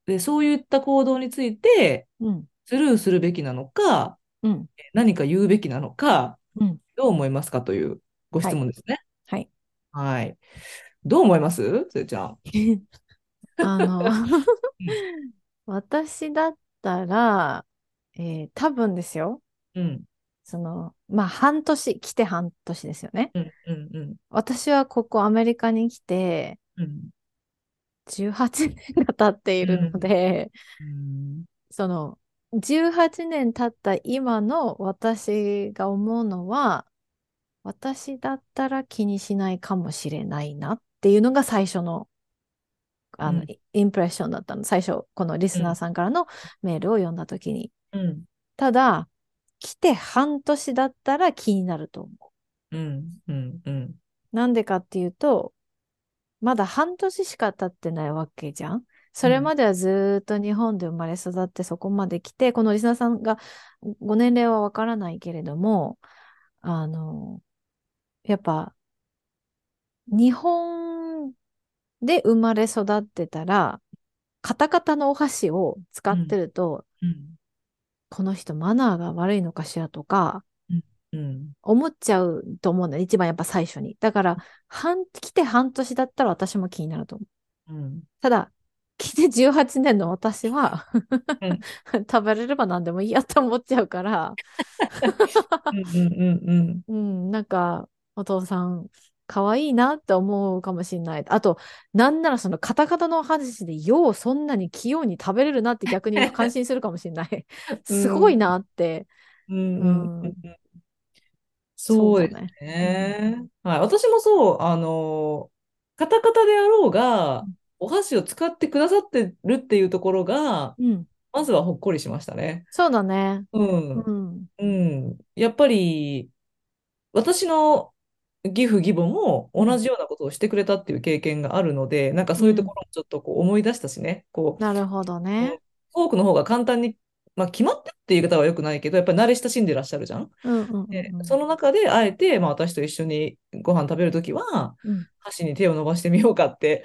で、そういった行動についてうん。スルーするべきなのか、うん。何か言うべきなのか、うんどう思いますかというご質問ですね。はい。はい。どう思います？つえちゃん。<laughs> あの、私だったら、えー多分ですよ。うん、その、まあ、半年、来て半年ですよね。うん、うん、うん。私はここアメリカに来て、うん18年が経っているので、うんその、18年経った今の私が思うのは、私だったら気にしないかもしれないなっていうのが最初の、あの、うんインプレッションだったの。最初、このリスナーさんからのメールを読んだときに。うん。ただ、来て半年だったら気になると思う。うん。うん。うん。なんでかっていうと、まだ半年しか経ってないわけじゃん？それまではずーっと日本で生まれ育ってそこまで来て、このリスナーさんがご年齢はわからないけれども、あの、やっぱ、日本で生まれ育ってたら、カタカタのお箸を使ってると、うん。この人マナーが悪いのかしらとか、うん。思っちゃうと思うんだよ。一番やっぱ最初に。だから、半、来て半年だったら私も気になると思う。うん。ただ、来て18年の私はうん <laughs> 食べれれば何でもいいやって思っちゃうから、<laughs> うん。なんか、お父さん、可愛いなって思うかもしれない。あと、なんならそのカタカタの話で、ようそんなに器用に食べれるなって逆に感心するかもしれない。<laughs> すごいなって。うん。ううん。ん。そうですだね。ね。はい。私もそう、あの、カタカタであろうがうん、お箸を使ってくださってるっていうところが、うん。まずはほっこりしましたね。そうだね。うん。うん。うん。やっぱり、私の義父義母も同じようなことをしてくれたっていう経験があるので、なんかそういうところもちょっとこう思い出したしね、こう、なるほどね。フォークの方が簡単に、まあ決まってっていう言い方は良くないけど、やっぱり慣れ親しんでらっしゃるじゃん？うんうんうんうん。でその中で、あえて、まあ私と一緒にご飯食べるときは、うん箸に手を伸ばしてみようかって、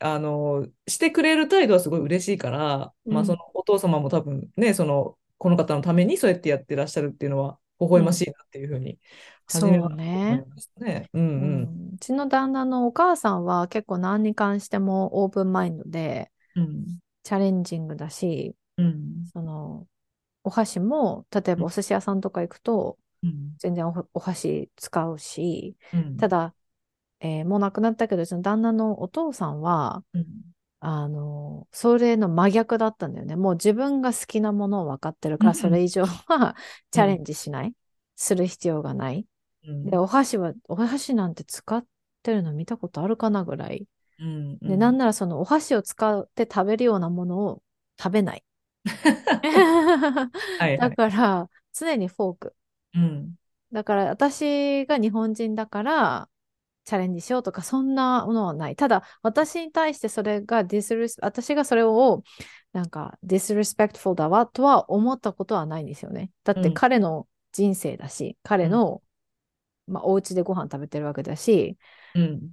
あの、してくれる態度はすごい嬉しいから、まあうんそのお父様も多分ね、その、この方のためにそうやってやってらっしゃるっていうのは、微笑ましいなっていうふうに、そうねね。うんううん。んうちの旦那のお母さんは結構何に関してもオープンマインドでうん。チャレンジングだし、うん。そのお箸も例えばお寿司屋さんとか行くとうん。全然おお箸使うし、うん。ただ、えーもう亡くなったけど、うちの旦那のお父さんは、うん。あの、それの真逆だったんだよね。もう自分が好きなものを分かってるから、うんそれ以上は <laughs> チャレンジしない。する必要がない。うん。で、お箸は、お箸なんて使ってるの見たことあるかなぐらい。うん。で、なんならそのお箸を使って食べるようなものを食べない。<laughs> だから、常にフォーク。うん。だから、私が日本人だから、チャレンジしようとか、そんなものはない。ただ、私に対してそれが disres、私がそれを、なんか、 disrespectful だわとは思ったことはないんですよね。だってうん彼の人生だし、彼の、まあ、お家でご飯食べてるわけだし、うん。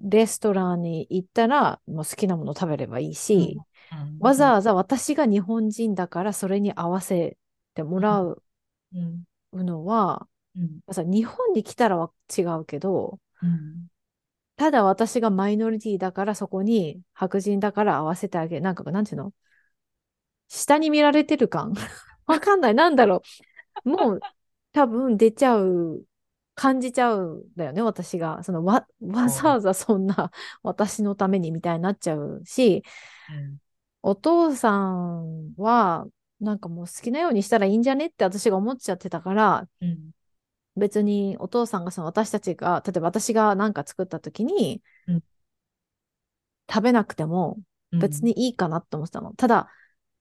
レストランに行ったら、もう好きなもの食べればいいし、うんわざわざ私が日本人だからそれに合わせてもらううん。のは、うん。さ日本に来たらは違うけど、うん。ただ私がマイノリティだからそこに白人だから合わせてあげる。なんか、なんていうの？下に見られてる感？<laughs> わかんない。なんだろう。もう多分出ちゃう、感じちゃうんだよね、私が。そのわ、わざわざそんな私のためにみたいになっちゃうし、お父さんは、なんかもう好きなようにしたらいいんじゃねって私が思っちゃってたから、うん。別にお父さんがその私たちが、例えば私が何か作った時に、うん食べなくてもうん。別にいいかなって思ってたの。ただ、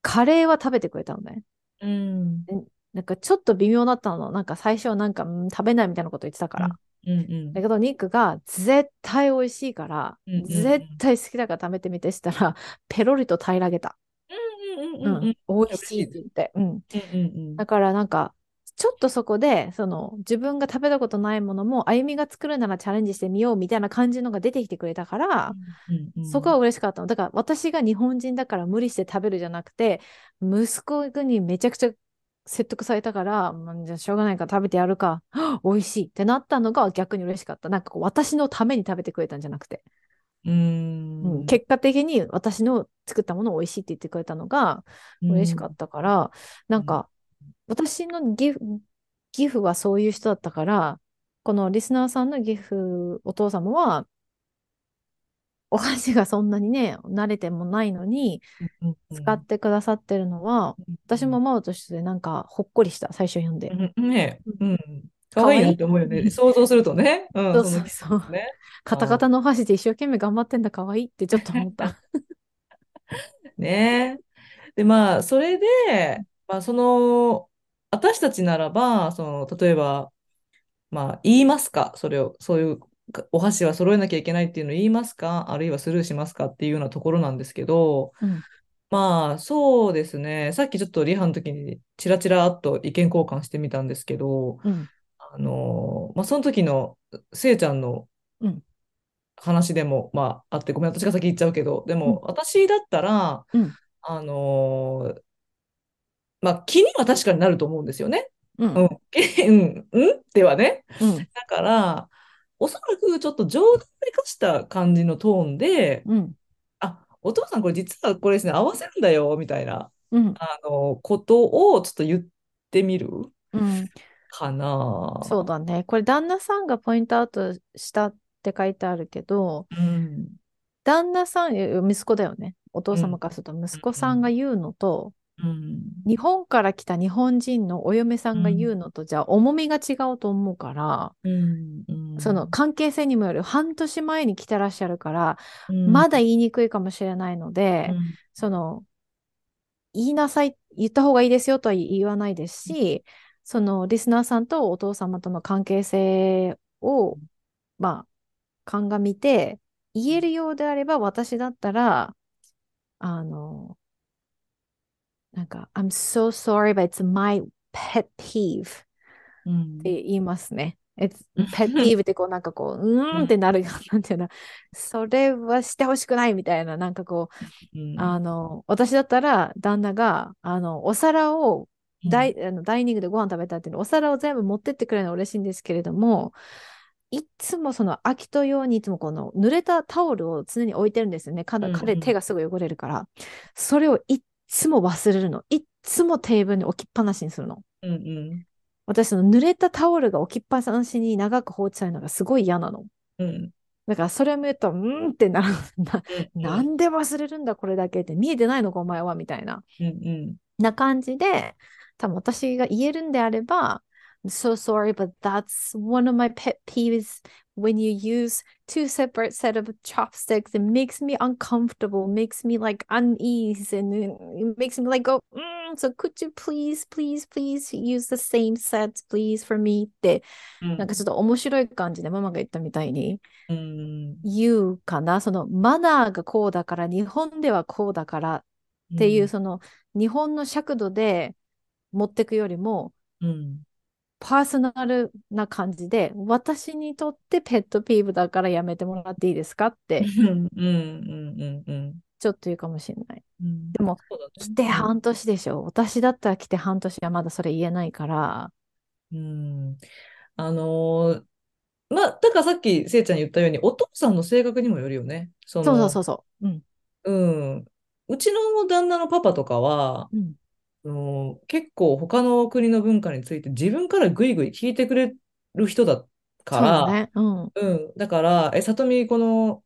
カレーは食べてくれたのね。うん。なんかちょっと微妙だったの。なんか最初なんか、うん食べないみたいなこと言ってたから。うんうんだけど、ニックが絶対美味しいから、うんうんうん絶対好きだから食べてみてしたら、<laughs> ペロリと平らげた。うんうんうんうん美味しいって言って。うん。うんうんだからなんか、ちょっとそこで、その自分が食べたことないものも、あゆみが作るならチャレンジしてみようみたいな感じのが出てきてくれたから、うんうんそこは嬉しかったの。だから私が日本人だから無理して食べるじゃなくて、息子にめちゃくちゃ説得されたから、まあじゃあしょうがないから食べてやるか、<gasps> 美味しいってなったのが逆に嬉しかった。なんかこう私のために食べてくれたんじゃなくて、ううん。ん結果的に私の作ったものを美味しいって言ってくれたのが嬉しかったから、なんか私のギフギフはそういう人だったから、このリスナーさんのギフお父様は、お箸がそんなにね、慣れてもないのに、使ってくださってるのは、私もママとしてなんかほっこりした、最初読んで。うんねうんうん。可愛いなって思うよね。想像するとね。うん、そうそうそうね。カタカタのお箸で一生懸命頑張ってんだ、可愛いってちょっと思った。<laughs> ね。で、まあ、それで、まあ、その、私たちならば、その、例えば、まあ、言いますか？それを、そういう、お箸は揃えなきゃいけないっていうのを言いますか？あるいはスルーしますかっていうようなところなんですけど、うん。まあ、そうですね。さっきちょっとリハの時にチラチラっと意見交換してみたんですけど、うん。あの、まあ、その時のせいちゃんのうん。話でも、まあ、あって、ごめん、私が先言っちゃうけど、でうんも、私だったら、うん。あのーまあ、気には確かになると思うんですよね。う。うんん。うん、うん？ではね。うん。だから、おそらくちょっと冗談めかした感じのトーンで、うん。あ、お父さんこれ実はこれですね、合わせるんだよ、みたいな、うん。あの、ことをちょっと言ってみるうん。かな。そうだね。これ、旦那さんがポイントアウトしたって書いてあるけど、うん。旦那さん、え息子だよね。お父様からすると、息子さんが言うのと、うん。日本から来た日本人のお嫁さんが言うのと、じゃあ重みが違うと思うから、うん。うん。その関係性にもよる半年前に来てらっしゃるから、うん、まだ言いにくいかもしれないので、うんその言いなさい、言った方がいいですよとは言わないですし、そのリスナーさんとお父様との関係性を、まあ、鑑みて、言えるようであれば、私だったら、あの、なんか、I'm so sorry, but it's my pet peeve うんって言いますね。It's <laughs> pet peeve ってこうなんかこう、うーんってなる、なんていうの、それはしてほしくないみたいな、なんかこう、うんあの、私だったら旦那が、あの、お皿をダイ,、あのダイニングでご飯食べたっていうのお皿を全部持ってってくれるのは嬉しいんですけれども、いつもその空きと用にいつもこの濡れたタオルを常に置いてるんですよね。彼手がすぐ汚れるから。それをいっつも忘れるの。いっつもテーブルに置きっぱなしにするの。うんうん私、その濡れたタオルが置きっぱなしに長く放置されるのがすごい嫌なの。うんだからそれを見ると、うーんってなる。なうんなんで忘れるんだ、これだけって。見えてないのか、お前は、みたいな。うんうんな感じで、多分私が言えるんであれば、I'm so sorry, but that's one of my pet peeves when you use two separate set of chopsticks. It makes me uncomfortable, makes me like unease, and it it makes me like go, mm, so could you please, please, please use the same sets, please, for me って、うんなんかちょっと面白い感じでママが言ったみたいにうん言うかな。そのマナーがこうだから、日本ではこうだからっていう、その日本の尺度で持ってくよりも、うん パーソナルな感じで、私にとってペットピーブだからやめてもらっていいですかって、うんうんうんうんちょっと言うかもしれない。うんでも、ね来て半年でしょ。私だったら来て半年はまだそれ言えないから。うんあのーまあ、だからさっきせいちゃん言ったように、お父さんの性格にもよるよね。そそうそうの、そうそう。うん。うん。うちの旦那のパパとかは、うん。あの結構他の国の文化について自分からぐいぐい聞いてくれる人だから、ね。うん。うん。だから、え、さとみ、この、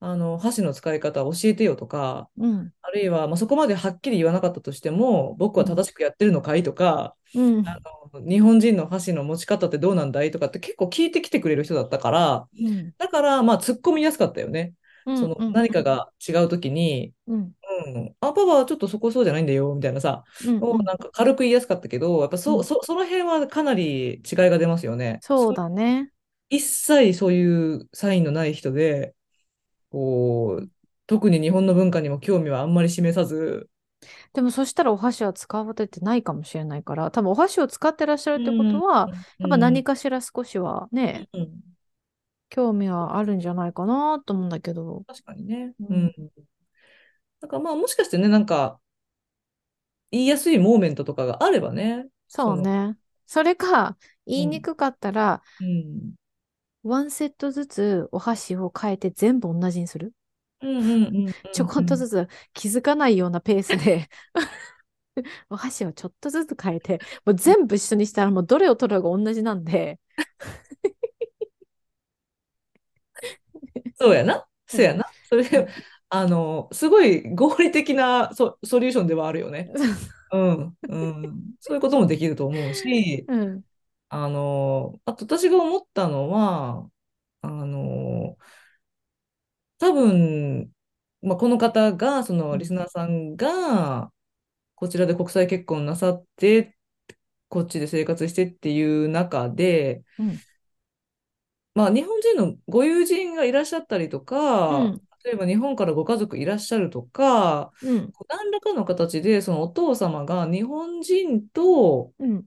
あの、箸の使い方教えてよとか、うん。あるいは、まあ、そこまではっきり言わなかったとしても、僕は正しくやってるのかいとか、うん。あの、日本人の箸の持ち方ってどうなんだいとかって結構聞いてきてくれる人だったから、うん。だから、まあ、突っ込みやすかったよね。その、うん何かが違うときに、うん。うん、あ、パパはちょっとそこそうじゃないんだよ、みたいなさ、うん。をなんか軽く言いやすかったけど、やっぱそ、うんそ、その辺はかなり違いが出ますよね。そうだね。一切そういうサインのない人で、こう、特に日本の文化にも興味はあんまり示さず、でもそしたらお箸は使われてないかもしれないから、多分お箸を使ってらっしゃるってことは、やっぱ何かしら少しはね、うん、うん興味はあるんじゃないかなと思うんだけど。確かにね。ううんん。だからまあもしかしてね、なんか、言いやすいモーメントとかがあればね。そうね。それか、言いにくかったら。うん。ワンセットずつお箸を変えて全部同じにする。ちょこっとずつ気づかないようなペースで <laughs> お箸をちょっとずつ変えて、もう全部一緒にしたらもうどれを取るかが同じなんで、そうやな。そうやな。それ、うんあの、すごい合理的なソ、ソリューションではあるよね。うん、うん。そういうこともできると思うし、うん、あの、あと私が思ったのは、あの、多分、まあ、この方が、そのリスナーさんが、こちらで国際結婚なさって、こっちで生活してっていう中で、うん、まあ、日本人のご友人がいらっしゃったりとか、うん、例えば日本からご家族いらっしゃるとか、うん、何らかの形でそのお父様が日本人とうん、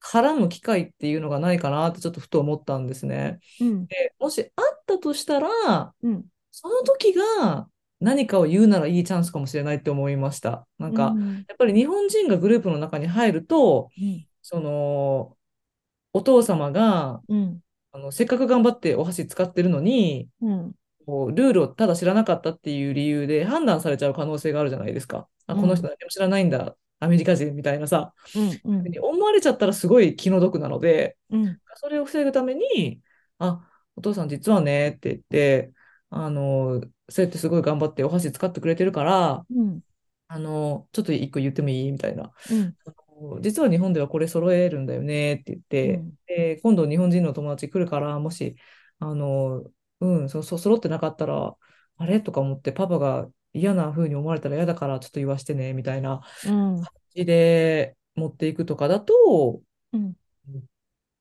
絡む機会っていうのがないかなってちょっとふと思ったんですね。うん、で、もしあったとしたら、うん、その時が何かを言うならいいチャンスかもしれないって思いました。なんか、うん、やっぱり日本人がグループの中に入ると、うん、その、お父様が、うん、あの、せっかく頑張ってお箸使ってるのに、うん、こうルールをただ知らなかったっていう理由で判断されちゃう可能性があるじゃないですか。あ、この人何も知らないんだ、アメリカ人みたいなさ、うん、うん、思われちゃったらすごい気の毒なので、うん、それを防ぐために、あ、お父さん実はねって言って、あの、そうやってすごい頑張ってお箸使ってくれてるから、うん、あの、ちょっと一個言ってもいい？みたいな。うん、実は日本ではこれ揃えるんだよねって言って、うん、で、今度日本人の友達来るから、もし、あの、うん、そ、そ、揃ってなかったら、あれ？とか思って、パパが嫌な風に思われたら嫌だから、ちょっと言わしてね、みたいなうん、感じで持っていくとかだと、うん。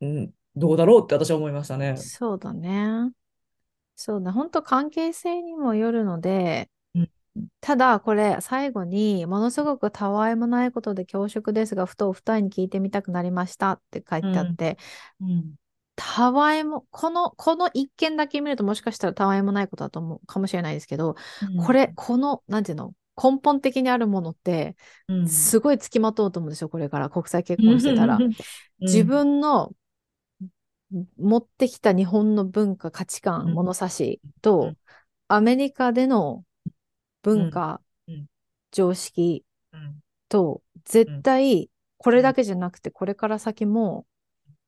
うん、どうだろうって私は思いましたね。そうだね。そうだ。本当関係性にもよるので、うん、ただこれ最後にものすごくたわいもないことで恐縮ですが、ふとお二人に聞いてみたくなりましたって書いうん、てあって、うん、たわいも、この、この一件だけ見るともしかしたらたわいもないことだと思うかもしれないですけど、うん、これ、この、なんていうの、根本的にあるものって、うん、すごいつきまとうと思うんですよ、これから国際結うん、婚してたら。自うん、分の持ってきた日本の文化、価値観、うん、物差しと、アメリカでのうん、文化、うん、常識うん、と、絶うん、対これうん、だけじゃなくて、これから先も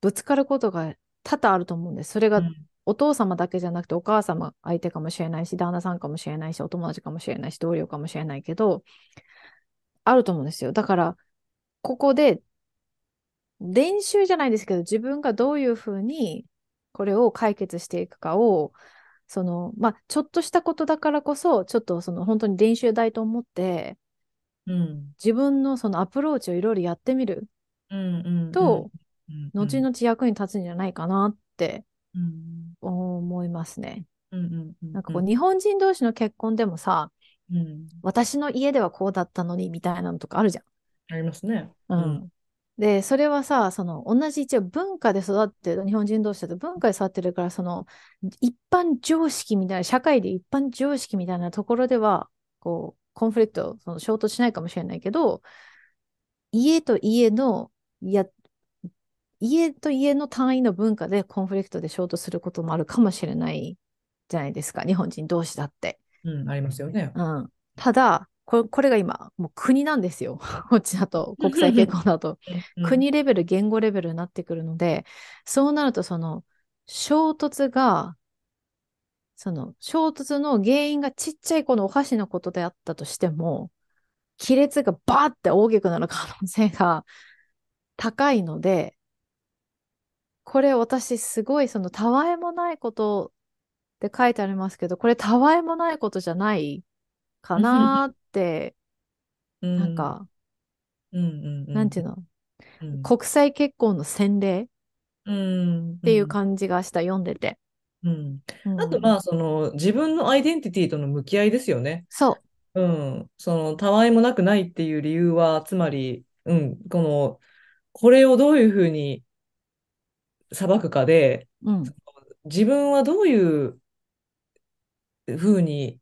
ぶつかることが多々あると思うんです。それがうん、お父様だけじゃなくて、お母様相手かもしれないし、旦那さんかもしれないし、お友達かもしれないし、同僚かもしれないけど、あると思うんですよ。だから、ここで練習じゃないですけど、自分がどういうふうにこれを解決していくかを、その、まあ、ちょっとしたことだからこそ、ちょっとその本当に練習台と思って、うん、自分のそのアプローチをいろいろやってみると、後々役に立つんじゃないかなってうん、思いますね。なんかこう、うん、日本人同士の結婚でもさ、うん、私の家ではこうだったのにみたいなのとかあるじありますね。うん。で、それはさ、その同じ一応文化で育ってる、日本人同士だと文化で育ってるから、その一般常識みたいな、社会で一般常識みたいなところでは、こう、コンフリクト、その衝突しないかもしれないけど、家と家の、いや、家と家の単位の文化でコンフリクトで衝突することもあるかもしれないじゃないですか、日本人同士だって。うん、ありますよね。うん。ただ、これ、これが今、もう国なんですよ。<laughs> こっちだと、国際結婚だと。うん、国レベル、言語レベルになってくるので、そうなると、その、衝突が、その、衝突の原因がちっちゃいこのお箸のことであったとしても、亀裂がバーって大きくなる可能性が高いので、これ私すごいそのたわいもないことって書いてありますけど、これたわいもないことじゃないかなって、うん、なんか、うん、うん、なんていうの、うん、国際結婚の洗礼？っうん、ていううん、感じがした、読んでて。うん。うん。あとまあ、その、自分のアイデンティティとの向き合いですよね。そうん。その、たわいもなくないっていう理由は、つまり、うん、この、これをどういうふうに裁くかで、う。うん。自分はどういうふうに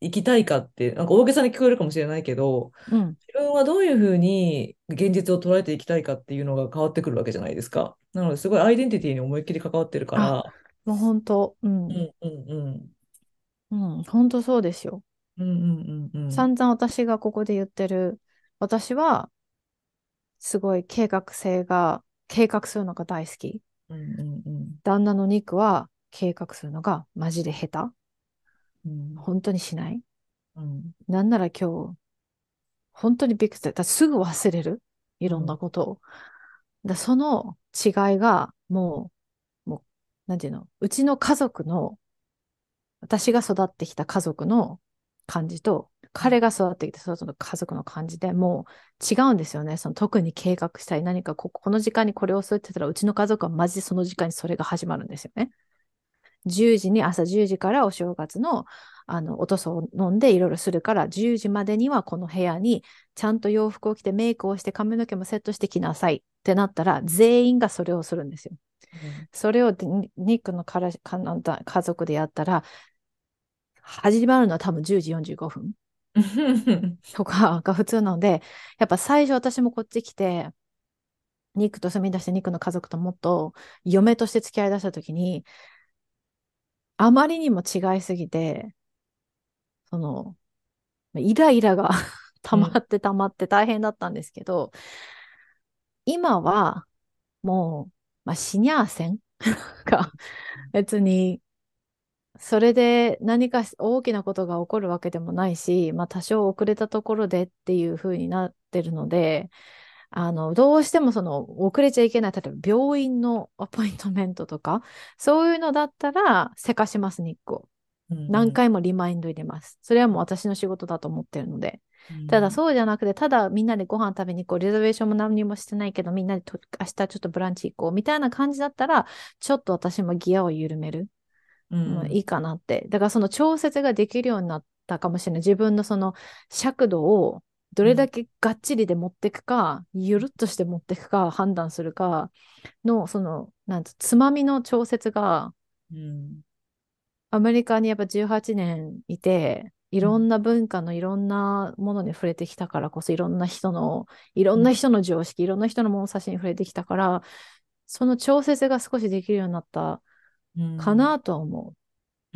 生きたいかって、なんか大げさに聞こえるかもしれないけど、うん。自分はどういうふうに現実を捉えていきたいかっていうのが変わってくるわけじゃないですか。なので、すごいアイデンティティに思いっきり関わってるかあ、ら、もう本当、うん。うんうんうん。うん。本当そうですよ。うんうんうんうん。散々私がここで言ってる、私は、すごい計画性が、計画するのが大好き。うんうんうん。旦那の肉は計画するのがマジで下手。うん。本当にしない？うん。なんなら今日、本当にびっくりした。だすぐ忘れる？いろんなことを。だその違いが、もう、もう、なんていうの、うちの家族の、私が育ってきた家族の感じと、彼が育ってきたその家族の感じでもう違うんですよね。その特に計画したり何かここの時間にこれをするって言ったら、うちの家族はマジでその時間にそれが始まるんですよね。10時に朝10時からお正月のあのおとそを飲んでいろいろするから10時までにはこの部屋にちゃんと洋服を着てメイクをして髪の毛もセットしてきなさいってなったら全員がそれをするんですよ。それをニニックの彼かなんだ家族でやったら始まるのは多分10時45分うん。<laughs> とかが普通なのでやっぱ最初私もこっち来てニックと住み出してニックの家族ともっと嫁として付き合い出した時にあまりにも違いすぎてそのイライラが <laughs> 溜まって溜まって大変だったんですけど、今はもう、まあ、死にゃあせんが別にそれで何か大きなことが起こるわけでもないし、まあ、多少遅れたところでっていう風になってるので、あの、どうしてもその遅れちゃいけない、例えば病院のアポイントメントとか、そういうのだったら、せかします、ニックを。何回もリマインド入れます。それはもう私の仕事だと思ってるので。ただそうじゃなくて、ただみんなでご飯食べに行こう、リザベーションも何にもしてないけど、みんなでと明日ちょっとブランチ行こう、みたいな感じだったら、ちょっと私もギアを緩める。うん、もういいかなって。だからその調節ができるようになったかもしれない。自分のその尺度をどれだけがっちりで持っていくか、ゆるっとして持っていくか判断するかの、その、なんつつまみの調節が、うんアメリカにやっぱ18年いて、いろんな文化のいろんなものに触れてきたからこそ、いろんな人の、いろんな人の常識、いろんな人の物差しに触れてきたから、その調節が少しできるようになったかなとは思う。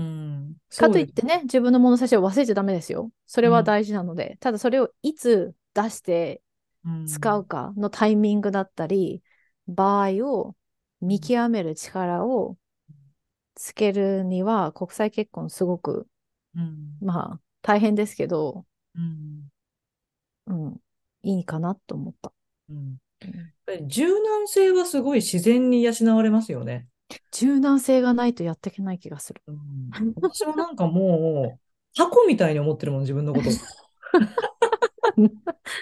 うん、かといってね、自分の物差しを忘れちゃダメですよ。それは大事なので。ただそれをいつ出して使うかのタイミングだったり、場合を見極める力をつけるには、国際結婚すごく、うんまあ、大変ですけど、うんうん、いいかなと思った。うんやっぱり柔軟性はすごい自然に養われますよね。柔軟性がないとやっていけない気がする。うん、<laughs> 私もなんかもう、箱みたいに思ってるもん、自分のこと。<laughs>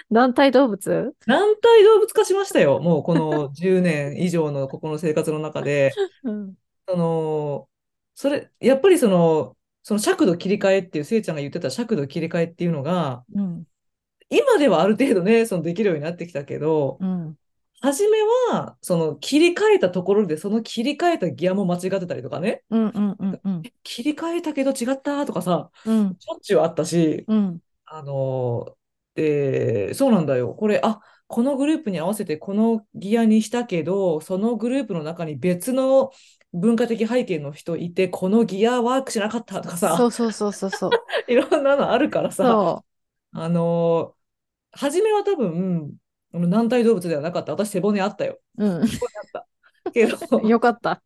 軟体動物？軟体動物化しましたよ。もうこの10年以上のここの生活の中で。<laughs> うん。その、それ、やっぱりその、その尺度切り替えっていう、せいちゃんが言ってた尺度切り替えっていうのが、うん。今ではある程度ね、そのできるようになってきたけど、うん。初めは、その切り替えたところで、その切り替えたギアも間違ってたりとかね、うん。うん。うん。うん。切り替えたけど違ったとかさ、うん。しょっちゅうあったし、うん。あの、で、そうなんだよ。これ、あ、このグループに合わせてこのギアにしたけど、そのグループの中に別の文化的背景の人いて、このギアワークしなかったとかさ、そうそうそうそうそう。<laughs> いろんなのあるからさ、そあの、初めは多分、軟体動物ではなかった。私、背骨あったよ。う。うん。背骨あった。けど、<laughs> よかった。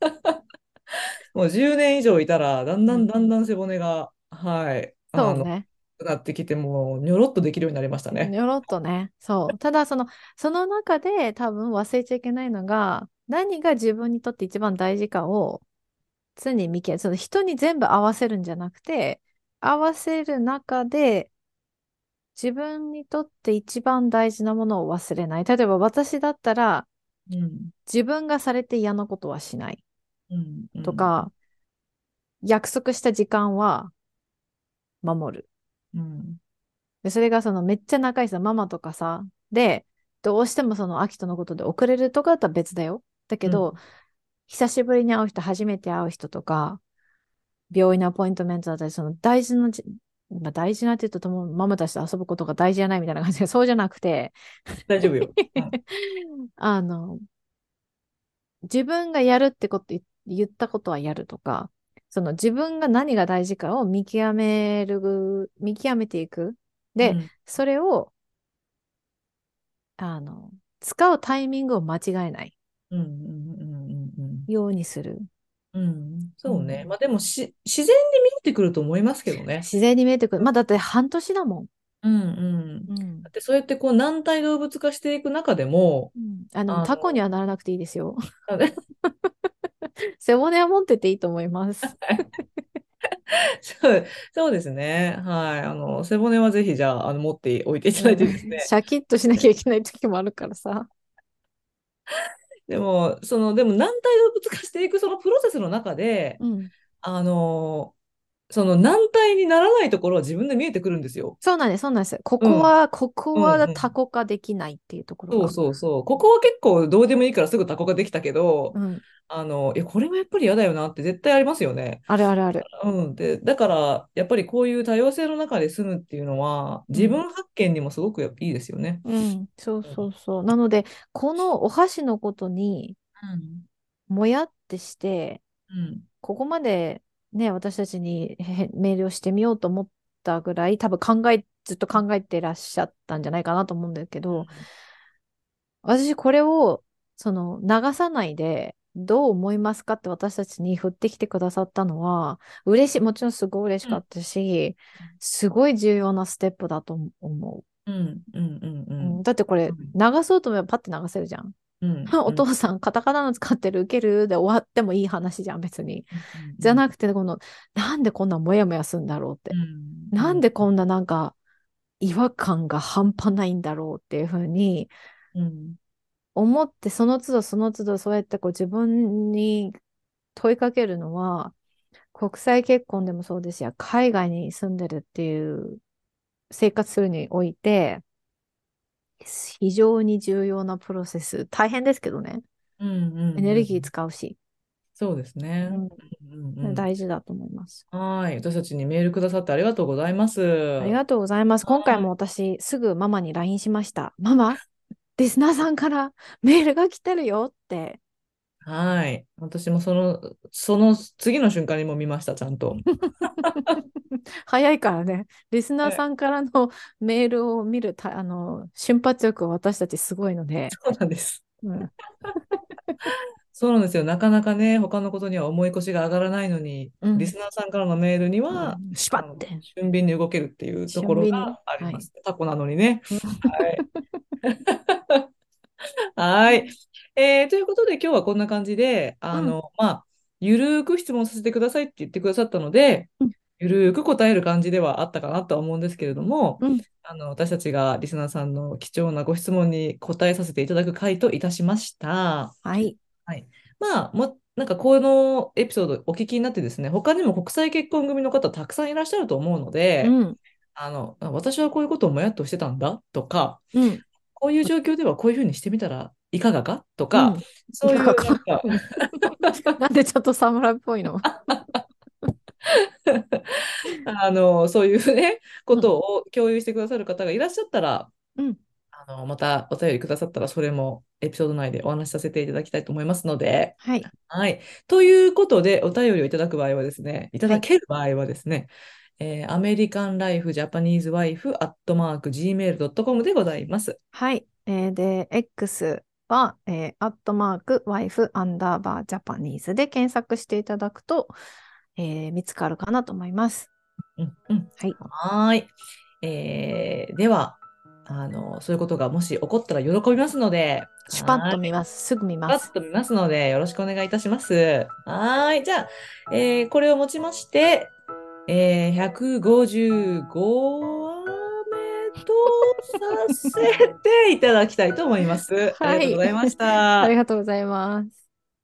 <laughs> もう10年以上いたら、だんだうんんだんだん背骨が、はい、そうね。なってきて、もう、にょろっとできるようになりましたね。にょろっとね。そう。ただ、その、その中で多分忘れちゃいけないのが、何が自分にとって一番大事かを常に見極め、その人に全部合わせるんじゃなくて、合わせる中で自分にとって一番大事なものを忘れない。例えば私だったらうん。自分がされて嫌なことはしないうん。うんと、か、約束した時間は守る。うん。で、それがそのめっちゃ仲いいさ、ママとかさ、で、どうしてもその秋とのことで遅れるとかだったら別だよ。だけど、うん久しぶりに会う人、初めて会う人とか、病院のアポイントメントだったり、その大事なじ、まあ、大事なって言うととも、ママたちと遊ぶことが大事じゃないみたいな感じで、そうじゃなくて、大丈夫よ。う <laughs> んあの、自分がやるってこと言言ったことはやるとか、その自分が何が大事かを見極める、見極めていく。で、うんそれを、あの、使うタイミングを間違えないうんうんうんうんようにする。うん。そうね。うん。まあでもし、自然に見えてくると思いますけどね。自然に見えてくる。まあだって半年だもん。うんうん。うん。だってそうやってこう軟体動物化していく中でも、うん、あ、でもあの、タコにはならなくていいですよ。<laughs> 背骨は持ってていいと思います。<laughs> そう、そうですね。はい。あの、背骨はぜひじゃあ、あの、持っておいていただいうん、てですね。シャキッとしなきゃいけない時もあるからさ。でも、その、でも軟体動物化していくそのプロセスの中で、うん。あの、その軟体にならないところは自分で見えてくるんですよ。そうなんです、そうなんです。こうん。こは、ここうんはうん。タコ化できないっていうところそうが。そうそう。ここは結構どうでもいいからすぐタコができたけど、うん。あの、いや、これはやっぱり嫌だよなって絶対ありますよね。あるあるある。うん。で、だから、やっぱりこういう多様性の中で住むっていうのは、うん。自分発見にもすごくいいですよね。うん。そううん。そうそう。なので、このお箸のことに、うん。もやってして、うん。ここまでね、私たちにへメールをしてみようと思ったぐらい、多分考え、ずっと考えてらっしゃったんじゃないかなと思うんだけど、私これを、その、流さないで、どう思いますかって私たちに振ってきてくださったのは、嬉しい、もちろんすごい嬉しうん。かったし、すごい重要なステップだと思うん。うん。うん。うう。うん、ん。だってこれ、うん。流そうと思えばパッて流せるじゃん。うん。<laughs> おうん。父さん、カタカナの使ってる、受けるで終わってもいい話じゃん、別に。うん。うん。じゃなくて、この、なんでこんなモヤモヤするんだろうっうて。ん。うん。なんでこんななんか違和感が半端ないんだろうっていうふうにうん。思って、その都度その都度そうやってこう自分に問いかけるのは、国際結婚でもそうですし、海外に住んでるっていう生活するにおいて、非常に重要なプロセス。大変ですけどね。うん。うエネルギーん。使うし、そうですね。ううん。うん、ん。大事だと思います。はい。私たちにメールくださってありがとうございます。はありがとうございます。今回もい。私、すぐママに LINE しました。ママ、<laughs> リスナーさんからメールが来てるよって。はい。私もその、その次の瞬間にも見ました、ちゃんと。<laughs> 早いからね、リスナーはい。さんからのメールを見るたあの瞬発力は私たちすごいので、そうなんです。うん、<laughs> そうなんですよ。なかなかね、他のことには重い腰が上がらないのに、うん、リスナーさんからのメールには、うん、シュパあの、ッて、俊敏に動けるっていうところが。あります。タコなのにね。うん、はい。<laughs> はい。えーということで、今日はこんな感じで、うん、あの、まあ、ゆるーく質問させてくださいって言ってくださったので、ゆるーく答える感じではあったかなとは思うんですけれども、うん、あの、私たちがリスナーさんの貴重なご質問に答えさせていただく回といたしました。はい。はい。まあ、も、なんかこのエピソードお聞きになってですね、他にも国際結婚組の方たくさんいらっしゃると思うので、うん、あの、あ私はこういうことをもやっとしてたんだとか、うん、こういう状況ではこういうふうにしてみたらいかがか？とか、うん。いそういうなんか <laughs> なんでちょっと侍っぽいの？あの、そういうね、こうん、とを共有してくださる方がいらっしゃったら、うん。あの、またお便りくださったら、それもエピソード内でお話しさせていただきたいと思いますので、はい。はい。ということで、お便りをいただく場合はですね、いたはい。だける場合はですね、えー、アメリカンライフジャパニーズワイフアットマーク Gmail.com でございます。はい。えーで、X は、えー、アットマーク、ワイフ、アンダーバー、ジャパニーズで検索していただくと、えー見つかるかなと思います。うんうん。はい。はーい。えーでは、あの、そういうことがもし起こったら喜びますので、シュパッ。と見ます。すぐ見ます。パッと見ますので、よろしくお願いいたします。はーい。じゃあ、えーこれをもちまして、えー、155話目とさせていただきたいと思います。ありがとうごはい。ざいましありた。がとうございます。